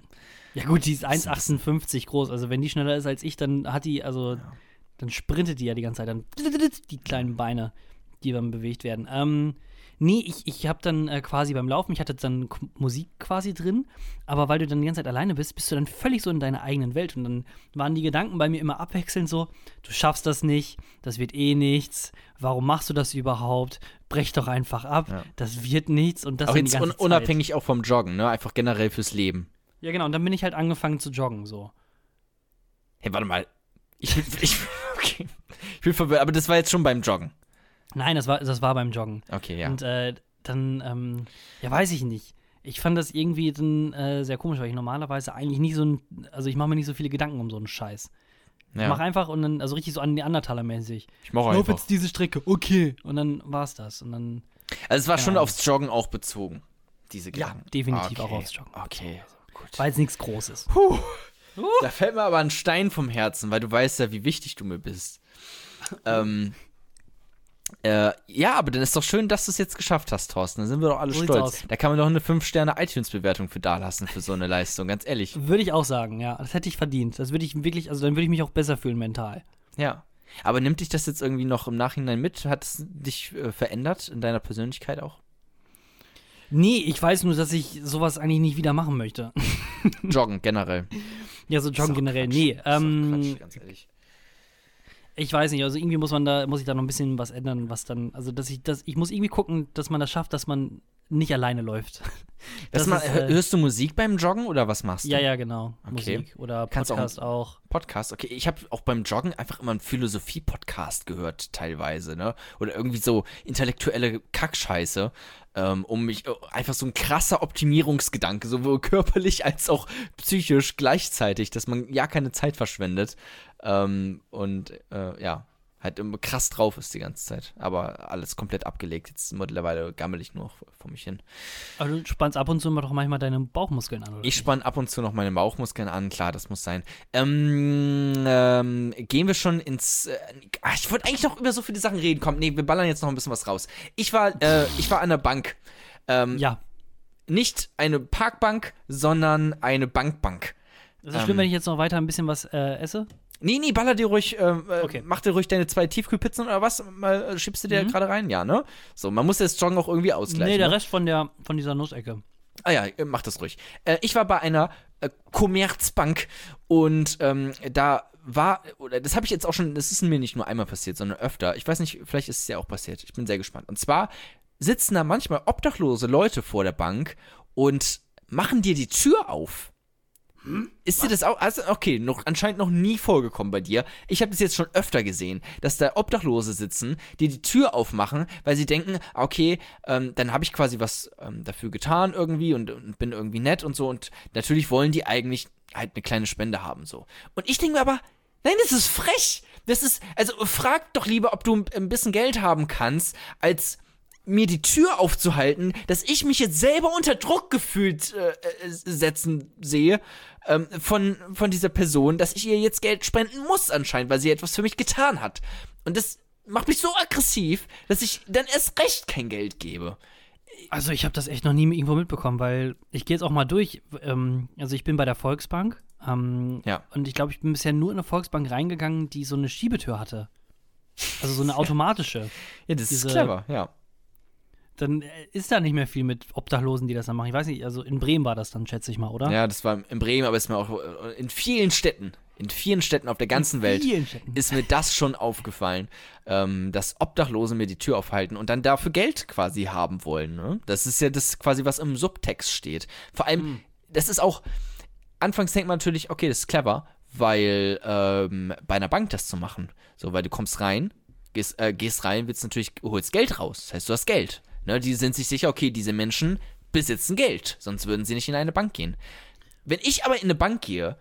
ja gut, die ist ist ein bisschen- 1,58 groß, also wenn die schneller ist als ich, dann hat die, also, dann sprintet die ja die ganze Zeit, dann die kleinen Beine, die dann bewegt werden. Ähm, nee, ich, ich habe dann äh, quasi beim Laufen, ich hatte dann K Musik quasi drin, aber weil du dann die ganze Zeit alleine bist, bist du dann völlig so in deiner eigenen Welt und dann waren die Gedanken bei mir immer abwechselnd so, du schaffst das nicht, das wird eh nichts, warum machst du das überhaupt, brech doch einfach ab, Ja. das wird nichts und das auch die jetzt un Zeit. unabhängig auch vom Joggen, ne? Einfach generell fürs Leben. Ja genau, und dann bin ich halt angefangen zu joggen, so. Hey, warte mal. Ich ich, okay. ich bin verwirrt, aber das war jetzt schon beim Joggen. Nein, das war, das war beim Joggen. Okay, ja. Und äh, dann, ähm, ja, weiß ich nicht. Ich fand das irgendwie dann äh, sehr komisch, weil ich normalerweise eigentlich nie so ein, also ich mache mir nicht so viele Gedanken um so einen Scheiß. Ich ja. mach einfach und dann, also richtig so an Neandertaler-mäßig. ich mache Lauf einfach. jetzt diese Strecke, okay. Und dann war's das. Und dann, Also es war schon Ahnung. aufs Joggen auch bezogen, diese Ja, Gedanken. definitiv okay. auch aufs Joggen. Okay, gut. war jetzt nichts Großes. Da fällt mir aber ein Stein vom Herzen, weil du weißt ja, wie wichtig du mir bist. ähm, äh, ja, aber dann ist doch schön, dass du es jetzt geschafft hast, Thorsten. Dann sind wir doch alle So sieht's stolz. aus. Da kann man doch eine 5-Sterne-iTunes-Bewertung für dalassen für so eine Leistung, ganz ehrlich. Würde ich auch sagen, ja. Das hätte ich verdient. Das würde ich wirklich, also dann würde ich mich auch besser fühlen mental. Ja. Aber nimmt dich das jetzt irgendwie noch im Nachhinein mit? Hat es dich äh, verändert in deiner Persönlichkeit auch? Nee, ich weiß nur, dass ich sowas eigentlich nicht wieder machen möchte. Joggen generell. ja, so joggen generell. Quatsch. Nee, ähm, Quatsch, ganz ehrlich. Ich weiß nicht, also irgendwie muss man da, muss ich da noch ein bisschen was ändern, was dann, also dass ich das, ich muss irgendwie gucken, dass man das schafft, dass man nicht alleine läuft. Das mal, ist, äh, hörst du Musik beim Joggen oder was machst du? Ja, ja, genau. Okay. Musik oder Kannst auch- Podcast auch. Podcast, okay. Ich habe auch beim Joggen einfach immer einen Philosophie-Podcast gehört, teilweise, ne? Oder irgendwie so intellektuelle Kackscheiße, ähm, um mich äh, einfach so ein krasser Optimierungsgedanke, sowohl körperlich als auch psychisch gleichzeitig, dass man ja keine Zeit verschwendet ähm, und äh, ja, halt immer krass drauf ist die ganze Zeit. Aber alles komplett abgelegt. Jetzt mittlerweile gammel ich nur noch vor mich hin. Aber du spannst ab und zu immer doch manchmal deine Bauchmuskeln an, oder? Ich spanne ab und zu noch meine Bauchmuskeln an, klar, das muss sein. Ähm, ähm, gehen wir schon ins. Äh, ach, ich wollte eigentlich noch über so viele Sachen reden. Komm, nee, wir ballern jetzt noch ein bisschen was raus. Ich war, äh, ich war an der Bank. Ähm, Ja. Nicht eine Parkbank, sondern eine Bankbank. Das ist ähm, schlimm, wenn ich jetzt noch weiter ein bisschen was äh, esse. Nee, nee, baller dir ruhig, äh, äh, Okay. mach dir ruhig deine zwei Tiefkühlpizzen oder was? Mal äh, schiebst du dir Mhm. gerade rein, ja, ne? So, man muss das Joggen auch irgendwie ausgleichen. Nee, der ne? Rest von, der, von dieser Nussecke. Ah ja, äh, mach das ruhig. Äh, ich war bei einer äh, Commerzbank und ähm, da war, oder das habe ich jetzt auch schon, das ist mir nicht nur einmal passiert, sondern öfter. Ich weiß nicht, vielleicht ist es ja auch passiert. Ich bin sehr gespannt. Und zwar sitzen da manchmal obdachlose Leute vor der Bank und machen dir die Tür auf. Ist dir das auch, also okay, noch anscheinend noch nie vorgekommen bei dir. Ich habe das jetzt schon öfter gesehen, dass da Obdachlose sitzen, die die Tür aufmachen, weil sie denken, okay, ähm, dann habe ich quasi was ähm, dafür getan irgendwie und, und bin irgendwie nett und so und natürlich wollen die eigentlich halt eine kleine Spende haben so. Und ich denke mir aber, nein, das ist frech. Das ist, also frag doch lieber, ob du ein- bisschen Geld haben kannst, als mir die Tür aufzuhalten, dass ich mich jetzt selber unter Druck gefühlt äh, äh, setzen sehe ähm, von, von dieser Person, dass ich ihr jetzt Geld spenden muss anscheinend, weil sie etwas für mich getan hat. Und das macht mich so aggressiv, dass ich dann erst recht kein Geld gebe. Also ich habe das echt noch nie irgendwo mitbekommen, weil ich gehe jetzt auch mal durch. Ähm, also ich bin bei der Volksbank ähm, Ja. und ich glaube, ich bin bisher nur in eine Volksbank reingegangen, die so eine Schiebetür hatte. Also so eine automatische. Ja, das Diese- ist clever, ja. Dann äh, ist da nicht mehr viel mit Obdachlosen, die das dann machen. Ich weiß nicht, also in Bremen war das dann, schätze ich mal, oder? Ja, das war in Bremen, aber ist mir auch äh, in vielen Städten, in vielen Städten auf der ganzen Welt Städten. ist mir das schon aufgefallen, ähm, dass Obdachlose mir die Tür aufhalten und dann dafür Geld quasi haben wollen. Ne? Das ist ja das quasi, was im Subtext steht. Vor allem, Hm. das ist auch, anfangs denkt man natürlich, okay, das ist clever, weil ähm, bei einer Bank das zu machen. So, weil du kommst rein, gehst, äh, gehst rein, willst natürlich, holst Geld raus. Das heißt, du hast Geld. Ne? Die sind sich sicher, okay, diese Menschen besitzen Geld, sonst würden sie nicht in eine Bank gehen. Wenn ich aber in eine Bank gehe,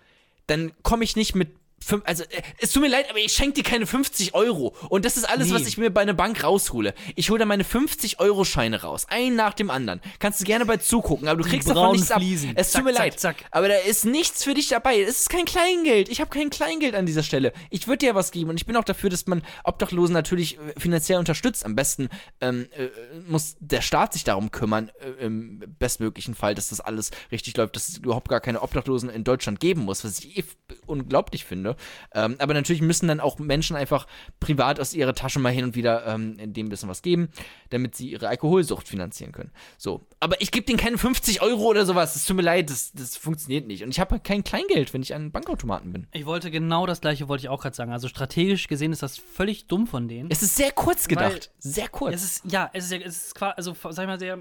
dann komme ich nicht mit. Fünf- Also, äh, es tut mir leid, aber ich schenke dir keine 50 Euro. Und das ist alles, Nee. was ich mir bei einer Bank raushole. Ich hole da meine 50-Euro-Scheine raus. Einen nach dem anderen. Kannst du gerne bei zugucken, aber du kriegst davon nichts ab. Fliesen. Es Zack, tut mir zack, leid. zack. Aber da ist nichts für dich dabei. Es ist kein Kleingeld. Ich habe kein Kleingeld an dieser Stelle. Ich würde dir was geben und ich bin auch dafür, dass man Obdachlosen natürlich äh, finanziell unterstützt. Am besten ähm, äh, muss der Staat sich darum kümmern, äh, im bestmöglichen Fall, dass das alles richtig läuft, dass es überhaupt gar keine Obdachlosen in Deutschland geben muss, was ich eh unglaublich finde. Ähm, aber natürlich müssen dann auch Menschen einfach privat aus ihrer Tasche mal hin und wieder ähm, dem ein bisschen was geben, damit sie ihre Alkoholsucht finanzieren können. So. Aber ich gebe denen keine 50 Euro oder sowas. Es tut mir leid, das, das funktioniert nicht. Und ich habe kein Kleingeld, wenn ich an Bankautomaten bin. Ich wollte genau das gleiche, wollte ich auch gerade sagen. Also strategisch gesehen ist das völlig dumm von denen. Es ist sehr kurz gedacht. Sehr kurz. Es ist, ja, es ist, es ist quasi, also sag ich mal, der,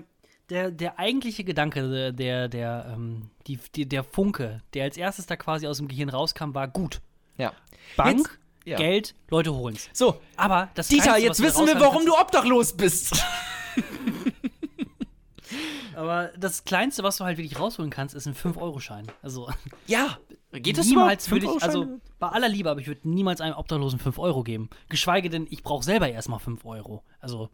der, der eigentliche Gedanke, der, der, ähm, die, die, der Funke, der als erstes da quasi aus dem Gehirn rauskam, war gut. Ja. Bank, Jetzt- ja. Geld, Leute holen's. So, Aber das Dieter, Kleinste, jetzt wissen wir, warum du obdachlos bist. Aber das Kleinste, was du halt wirklich rausholen kannst, ist ein 5-Euro-Schein. Also ja. Geht das niemals würde ich, also bei aller Liebe, aber ich würde niemals einem Obdachlosen 5 Euro geben. Geschweige denn, ich brauche selber erstmal 5 Euro. Also,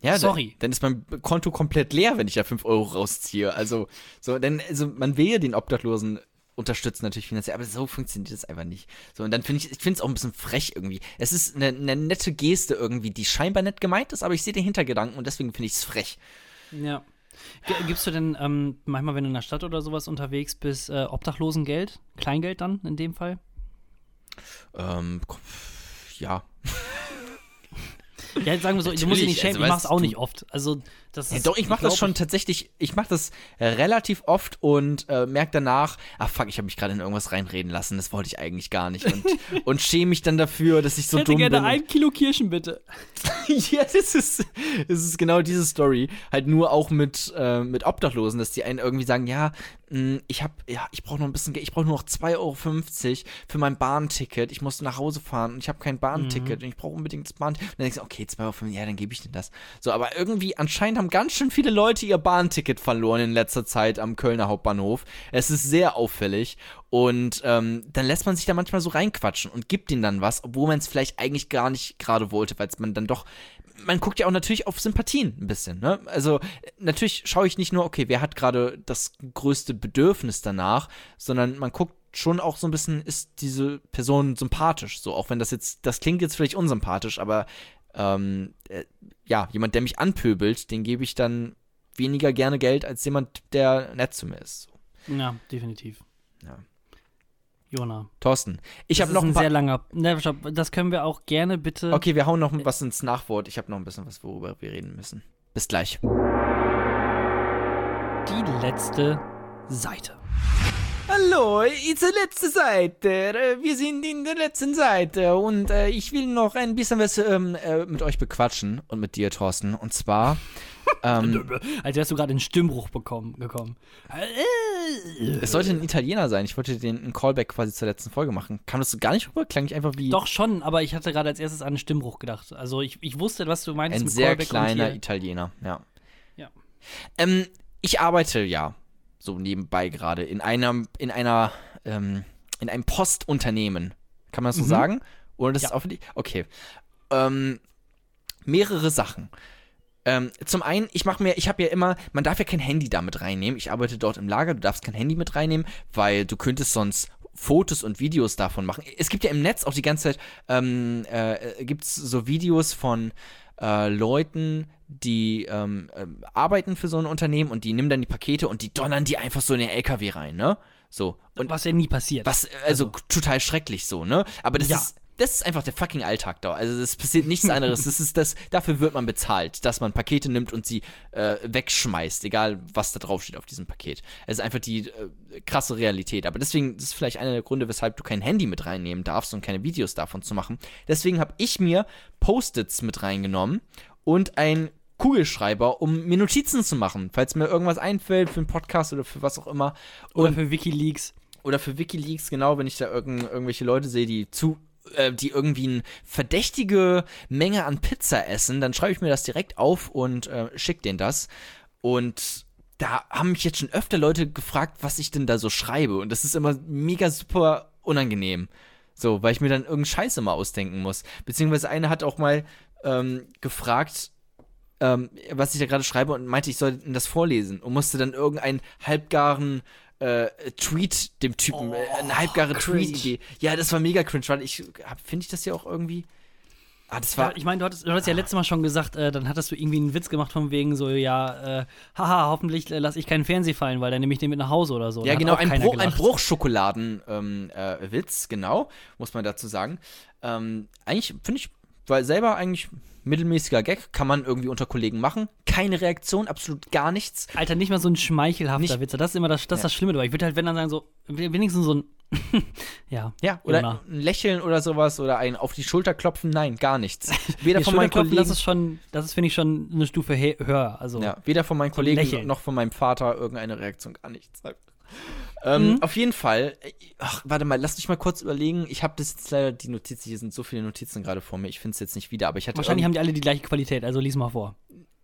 Ja, Sorry. Dann, dann ist mein Konto komplett leer, wenn ich da 5 Euro rausziehe. Also, so, denn, also man will ja den Obdachlosen unterstützen natürlich finanziell, aber so funktioniert das einfach nicht. So, und dann finde ich, ich finde es auch ein bisschen frech irgendwie. Es ist eine, eine nette Geste irgendwie, die scheinbar nett gemeint ist, aber ich sehe den Hintergedanken und deswegen finde ich es frech. ja. Gibst du denn ähm, manchmal, wenn du in der Stadt oder sowas unterwegs bist, äh, Obdachlosengeld? Kleingeld dann in dem Fall? Ähm, ja. Ja, jetzt sagen wir so, du musst dich nicht Natürlich, schämen, also ich mach's auch nicht oft. Also, das Ja, ist. doch, ich mache das schon tatsächlich, ich mache das relativ oft und äh, merke danach, ach fuck, ich habe mich gerade in irgendwas reinreden lassen, das wollte ich eigentlich gar nicht und, und schäme mich dann dafür, dass ich so Ich hätte dumm gerne bin. und- ein Kilo Kirschen, bitte. ja, das ist, das ist genau diese Story. Halt nur auch mit, äh, mit Obdachlosen, dass die einen irgendwie sagen, ja, mh, ich hab, ja, ich brauche noch ein bisschen Geld, ich brauche nur noch 2,50 Euro für mein Bahnticket. Ich muss nach Hause fahren und ich habe kein Bahnticket und ich brauche unbedingt das Bahnticket. Und dann denkst du, okay, 2,50 Euro, ja, dann gebe ich dir das. So, aber irgendwie, anscheinend haben ganz schön viele Leute ihr Bahnticket verloren in letzter Zeit am Kölner Hauptbahnhof. Es ist sehr auffällig. Und ähm, dann lässt man sich da manchmal so reinquatschen und gibt ihnen dann was, obwohl man es vielleicht eigentlich gar nicht gerade wollte, weil es man dann doch. Man guckt ja auch natürlich auf Sympathien ein bisschen, ne? Also natürlich schaue ich nicht nur, okay, wer hat gerade das größte Bedürfnis danach, sondern man guckt schon auch so ein bisschen, ist diese Person sympathisch, so, auch wenn das jetzt, das klingt jetzt vielleicht unsympathisch, aber ähm, äh, ja, jemand, der mich anpöbelt, den gebe ich dann weniger gerne Geld als jemand, der nett zu mir ist. Ja, definitiv. Ja. Jona. Thorsten, ich habe noch ein ein sehr langer. Ne, stopp, das können wir auch gerne bitte. Okay, wir hauen noch was ins Nachwort. Ich habe noch ein bisschen was, worüber wir reden müssen. Bis gleich. Die letzte Seite. Hallo, it's die letzte Seite. Äh, Wir sind in der letzten Seite und äh, ich will noch ein bisschen was ähm, äh, mit euch bequatschen und mit dir, Thorsten. Und zwar, ähm, Als wärst du gerade in Stimmbruch bekommen, gekommen. es sollte ein Italiener sein. Ich wollte den einen Callback quasi zur letzten Folge machen. Kam das so gar nicht rüber? Klang ich einfach wie Doch schon, aber ich hatte gerade als erstes an Stimmbruch gedacht. Also ich, ich wusste, was du meinst ein mit sehr Callback kleiner. Italiener. Ja. Ja. Ähm, ich arbeite ja so nebenbei gerade in einem, in einer, ähm, in einem Postunternehmen. Kann man das so Mhm. sagen? Oder das Ja. ist die? Okay. Ähm, mehrere Sachen. Ähm, zum einen, ich mache mir, ich habe ja immer, man darf ja kein Handy da mit reinnehmen. Ich arbeite dort im Lager, du darfst kein Handy mit reinnehmen, weil du könntest sonst Fotos und Videos davon machen. Es gibt ja im Netz auch die ganze Zeit, ähm, äh, gibt es so Videos von äh, Leuten, die ähm, ähm, arbeiten für so ein Unternehmen und die nehmen dann die Pakete und die donnern die einfach so in den LKW rein, ne? So. Und was ja nie passiert. was, also, total schrecklich so, ne? Aber das Ja. ist, das ist einfach der fucking Alltag da. Also es passiert nichts anderes. Das ist das, dafür wird man bezahlt, dass man Pakete nimmt und sie äh, wegschmeißt, egal was da drauf steht auf diesem Paket. Es ist einfach die äh, krasse Realität. Aber deswegen, das ist vielleicht einer der Gründe, weshalb du kein Handy mit reinnehmen darfst und keine Videos davon zu machen. Deswegen habe ich mir Post-its mit reingenommen und ein Kugelschreiber, um mir Notizen zu machen, falls mir irgendwas einfällt für einen Podcast oder für was auch immer. Oder für Wikileaks. oder für WikiLeaks, genau, wenn ich da irgend, irgendwelche Leute sehe, die zu äh, die irgendwie eine verdächtige Menge an Pizza essen, dann schreibe ich mir das direkt auf und äh, schicke denen das. Und da haben mich jetzt schon öfter Leute gefragt, was ich denn da so schreibe. Und das ist immer mega super unangenehm. So, weil ich mir dann irgendeinen Scheiß immer ausdenken muss. Beziehungsweise eine hat auch mal ähm, gefragt, ähm, was ich da gerade schreibe und meinte, ich soll das vorlesen und musste dann irgendeinen halbgaren äh, Tweet dem Typen, Oh, äh, eine halbgare cringe. Tweet-Idee. Ja, das war mega cringe, weil ich, finde ich das ja auch irgendwie. Ah, das Ja, war. ich meine, du hattest, du hattest ja letztes Mal schon gesagt, äh, dann hattest du irgendwie einen Witz gemacht von wegen so, ja, äh, haha, hoffentlich äh, lasse ich keinen Fernseher fallen, weil dann nehme ich den mit nach Hause oder so. Ja, genau, ein, Bruch, ein. Bruchschokoladen-Witz, ähm, äh, genau, muss man dazu sagen. Ähm, eigentlich finde ich, weil selber eigentlich mittelmäßiger Gag, kann man irgendwie unter Kollegen machen. Keine Reaktion, absolut gar nichts. Alter, nicht mal so ein schmeichelhafter Nicht- Witz. Das ist immer das, das, Ja. das Schlimme dabei. Ich würde halt, wenn dann sagen, so, wenigstens so ein, ja. Ja, oder Jona. ein Lächeln oder sowas oder ein auf die Schulter klopfen, nein, gar nichts. Weder von meinen Kollegen, das ist schon, das ist, finde ich, schon eine Stufe he- höher. Also, ja, weder von meinen Kollegen Lächeln. noch von meinem Vater irgendeine Reaktion, gar nichts. Ähm, Mhm. Auf jeden Fall, äh, ach, warte mal, lass mich mal kurz überlegen. Ich habe das jetzt leider, die Notizen, hier sind so viele Notizen gerade vor mir, ich finde es jetzt nicht wieder, aber ich hatte wahrscheinlich haben die alle die gleiche Qualität, also lies mal vor.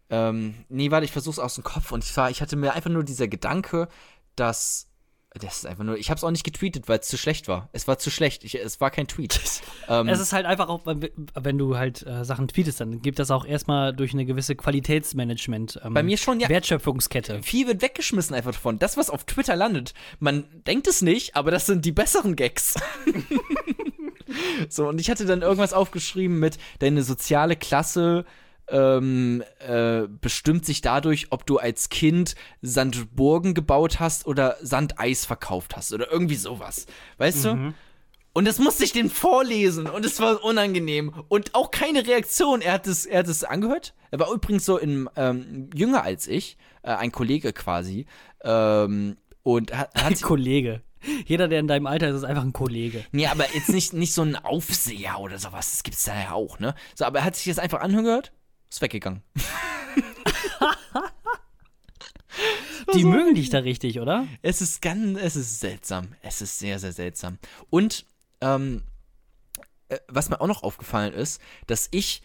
Ähm, nee, warte, ich versuch's aus dem Kopf und zwar, ich hatte mir einfach nur dieser Gedanke, dass. Das ist einfach nur. Ich hab's auch nicht getweetet, weil es zu schlecht war. Es war zu schlecht. Ich, es war kein Tweet. ähm, Es ist halt einfach auch, wenn- wenn du halt äh, Sachen tweetest, dann gibt das auch erstmal durch eine gewisse Qualitätsmanagement. Ähm, Bei mir schon, ja. Wertschöpfungskette. viel wird weggeschmissen einfach davon. Das, was auf Twitter landet, man denkt es nicht, aber das sind die besseren Gags. so, und ich hatte dann irgendwas aufgeschrieben mit, deine soziale Klasse ähm, äh, bestimmt sich dadurch, ob du als Kind Sandburgen gebaut hast oder Sandeis verkauft hast oder irgendwie sowas. Weißt du? Und das musste ich dem vorlesen und es war unangenehm. Und auch keine Reaktion. Er hat es, er hat es angehört. Er war übrigens so in, ähm, jünger als ich, äh, ein Kollege quasi. Ähm, und hat, Ein hat Kollege. Jeder, der in deinem Alter ist, ist einfach ein Kollege. Nee, aber jetzt nicht, nicht so ein Aufseher oder sowas. Das gibt's da ja auch, ne? So, aber er hat sich das einfach angehört, ist weggegangen. Die mögen dich da richtig, oder? Es ist ganz, es ist seltsam. Es ist sehr, sehr seltsam. Und, ähm, äh, was mir auch noch aufgefallen ist, dass ich,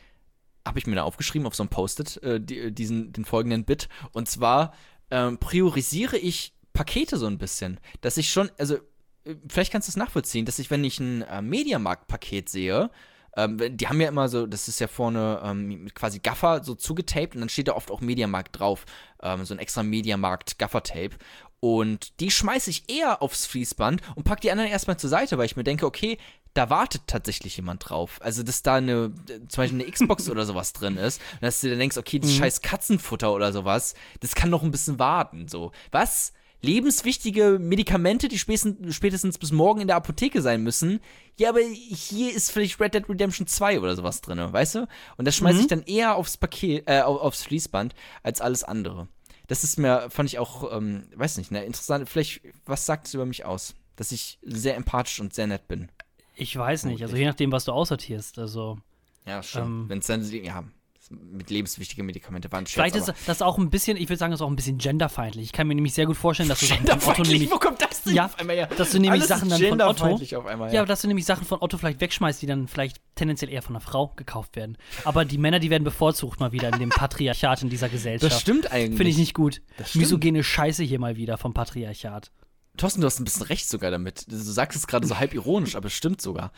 habe ich mir da aufgeschrieben auf so einem Post-it, äh, diesen, den folgenden Bit, und zwar ähm, priorisiere ich Pakete so ein bisschen. Dass ich schon, also, äh, vielleicht kannst du es nachvollziehen, dass ich, wenn ich ein äh, Mediamarkt-Paket sehe, ähm, die haben ja immer so, das ist ja vorne ähm, quasi Gaffer so zugetaped und dann steht da oft auch Mediamarkt drauf, ähm, so ein extra Mediamarkt-Gaffer-Tape. Und die schmeiße ich eher aufs Fließband und pack die anderen erstmal zur Seite, weil ich mir denke, okay, da wartet tatsächlich jemand drauf. Also, dass da eine, zum Beispiel eine Xbox oder sowas drin ist, und dass du dir denkst, okay, das scheiß Katzenfutter oder sowas, das kann noch ein bisschen warten. So, was? Lebenswichtige Medikamente, die spätestens, spätestens bis morgen in der Apotheke sein müssen. Ja, aber hier ist vielleicht Red Dead Redemption 2 oder sowas drin, weißt du? Und das schmeiße ich dann eher aufs Paket, äh, auf- aufs Fließband als alles andere. Das ist mir, fand ich auch, ähm, weiß nicht, ne, interessant. Vielleicht, was sagt es über mich aus? Dass ich sehr empathisch und sehr nett bin. Ich weiß nicht, also je nachdem, was du aussortierst. Also, Ja, stimmt. Ähm. Wenn es dann, ja, mit lebenswichtigen Medikamente waren. vielleicht ist das auch ein bisschen, ich würde sagen, das ist auch ein bisschen genderfeindlich. Ich kann mir nämlich sehr gut vorstellen, dass du Sachen von Otto nämlich. wo kommt das denn Ja, auf einmal her? dass du nämlich Alles Sachen dann von Otto. einmal, Ja, dass du nämlich Sachen von Otto vielleicht wegschmeißt, die dann vielleicht tendenziell eher von einer Frau gekauft werden. Aber die Männer, die werden bevorzugt mal wieder in dem Patriarchat in dieser Gesellschaft. Das stimmt eigentlich. Finde ich nicht gut. Misogene Scheiße hier mal wieder vom Patriarchat. Thorsten, du hast ein bisschen recht sogar damit. Du sagst es gerade so halb ironisch, aber es stimmt sogar.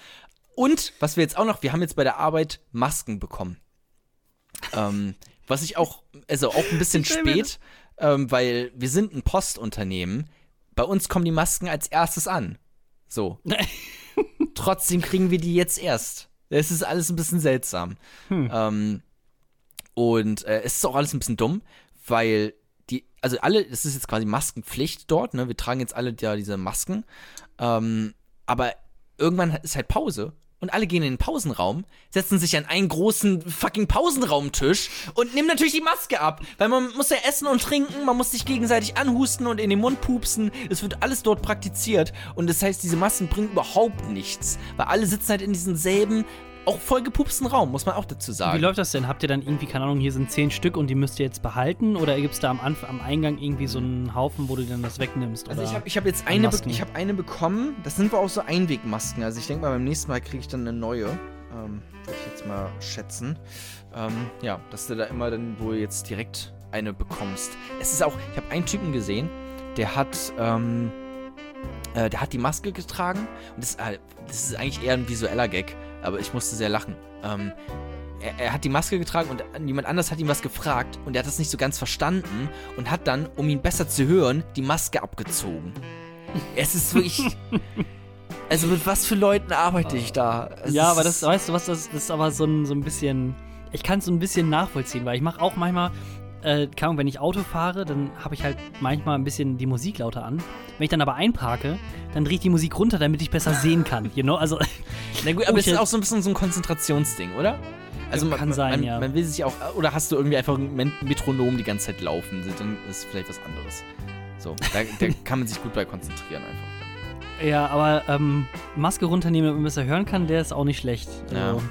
Und was wir jetzt auch noch, wir haben jetzt bei der Arbeit Masken bekommen. Ähm, was ich auch, also auch ein bisschen spät, ähm, weil wir sind ein Postunternehmen. Bei uns kommen die Masken als erstes an. So. Trotzdem kriegen wir die jetzt erst. Es ist alles ein bisschen seltsam. Ähm, und äh, es ist auch alles ein bisschen dumm, weil die, also alle, es ist jetzt quasi Maskenpflicht dort, ne? Wir tragen jetzt alle ja diese Masken. Ähm, aber irgendwann ist halt Pause und alle gehen in den Pausenraum, setzen sich an einen großen fucking Pausenraumtisch und nehmen natürlich die Maske ab, weil man muss ja essen und trinken, man muss sich gegenseitig anhusten und in den Mund pupsen. Es wird alles dort praktiziert. Und das heißt, diese Masken bringen überhaupt nichts, weil alle sitzen halt in diesem selben auch vollgepupsten Raum, muss man auch dazu Wie sagen. läuft das denn? Habt ihr dann irgendwie, keine Ahnung, hier sind zehn Stück und die müsst ihr jetzt behalten? Oder gibt es da am, Anf am Eingang irgendwie so einen Haufen, wo du dann das wegnimmst? Also ich habe ich hab jetzt eine, ich hab eine bekommen. Das sind wohl auch so Einwegmasken. Also ich denke mal, beim nächsten Mal kriege ich dann eine neue. Ähm, Würde ich jetzt mal schätzen. Ähm, ja, dass du da immer dann wohl jetzt direkt eine bekommst. Es ist auch, ich habe einen Typen gesehen, der hat, ähm, äh, der hat die Maske getragen. Und das, äh, das ist eigentlich eher ein visueller Gag, aber ich musste sehr lachen. Ähm, er, er hat die Maske getragen und jemand anders hat ihm was gefragt und er hat das nicht so ganz verstanden und hat dann, um ihn besser zu hören, die Maske abgezogen. Es ist wirklich. Also mit was für Leuten arbeite ich da? Es ja, aber das, weißt du was, das, das ist aber so ein, so ein bisschen, ich kann es so ein bisschen nachvollziehen, weil ich mache auch manchmal, äh, Ahnung, wenn ich Auto fahre, dann habe ich halt manchmal ein bisschen die Musik lauter an. Wenn ich dann aber einparke, dann drehe ich die Musik runter, damit ich besser sehen kann, you know? Also, Na gut, aber Oh, es ist auch so ein bisschen so ein Konzentrationsding, oder? Also man, Kann man, sein, man, ja. man will sich auch. Oder hast du irgendwie einfach ein Metronom die ganze Zeit laufen? Dann ist vielleicht was anderes. So, da, da kann man sich gut bei konzentrieren einfach. ja, aber ähm, Maske runternehmen, damit man besser hören kann, der ist auch nicht schlecht. Ja. Also,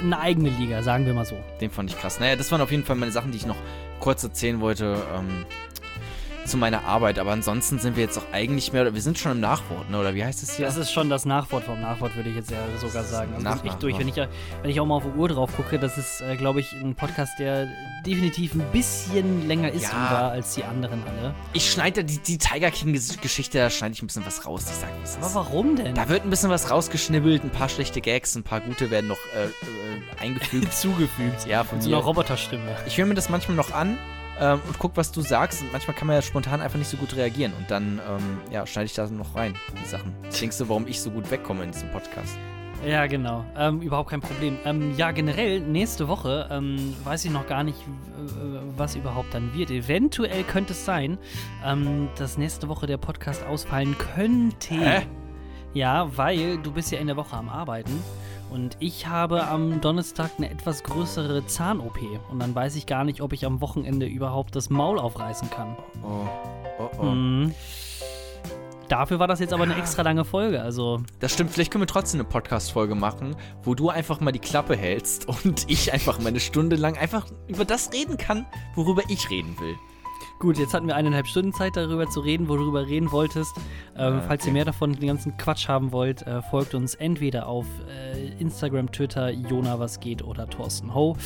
eine eigene Liga, sagen wir mal so. Den fand ich krass. Naja, das waren auf jeden Fall meine Sachen, die ich noch kurz erzählen wollte ähm, zu meiner Arbeit. Aber ansonsten sind wir jetzt auch eigentlich mehr, oder wir sind schon im Nachwort, ne? Oder wie heißt es hier? Das ist schon das Nachwort vom Nachwort, würde ich jetzt ja sogar sagen. Also Nach- echt durch. Wenn ich, wenn ich auch mal auf die Uhr drauf gucke, das ist, äh, glaube ich, ein Podcast, der definitiv ein bisschen länger ist Ja. war als die anderen alle. ich schneide die, die Tiger King-Geschichte, da schneide ich ein bisschen was raus. Ich sag, was Aber warum denn? Da wird ein bisschen was rausgeschnibbelt, ein paar schlechte Gags, ein paar gute werden noch äh, äh, eingefügt. Zugefügt. ja, von so einer. Roboterstimme. Ich höre mir das manchmal noch an ähm, und guck, was du sagst. Und manchmal kann man ja spontan einfach nicht so gut reagieren. Und dann ähm, ja, schneide ich da noch rein, die Sachen. Denkst du, warum ich so gut wegkomme in diesem Podcast? Ja, genau. Ähm, überhaupt kein Problem. Ähm, ja, generell, nächste Woche ähm, weiß ich noch gar nicht, äh, was überhaupt dann wird. Eventuell könnte es sein, ähm, dass nächste Woche der Podcast ausfallen könnte. Hä? Ja, weil du bist ja in der Woche am Arbeiten und ich habe am Donnerstag eine etwas größere Zahn-OP und dann weiß ich gar nicht, ob ich am Wochenende überhaupt das Maul aufreißen kann. Oh, oh, oh. Mhm. Dafür war das jetzt aber eine extra lange Folge, also Das stimmt, vielleicht können wir trotzdem eine Podcast-Folge machen, wo du einfach mal die Klappe hältst und ich einfach mal eine Stunde lang einfach über das reden kann, worüber ich reden will. Gut, jetzt hatten wir eineinhalb Stunden Zeit darüber zu reden, worüber du reden wolltest. Ähm, Ah, Falls ihr okay. mehr davon, den ganzen Quatsch haben wollt, äh, folgt uns entweder auf äh, Instagram, Twitter, Jona was geht oder Thorsten Ho.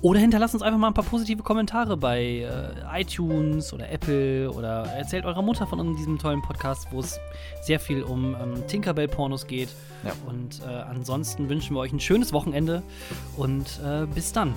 Oder hinterlasst uns einfach mal ein paar positive Kommentare bei äh, iTunes oder Apple oder erzählt eurer Mutter von diesem tollen Podcast, wo es sehr viel um ähm, Tinkerbell-Pornos geht. Ja. Und äh, ansonsten wünschen wir euch ein schönes Wochenende und äh, bis dann.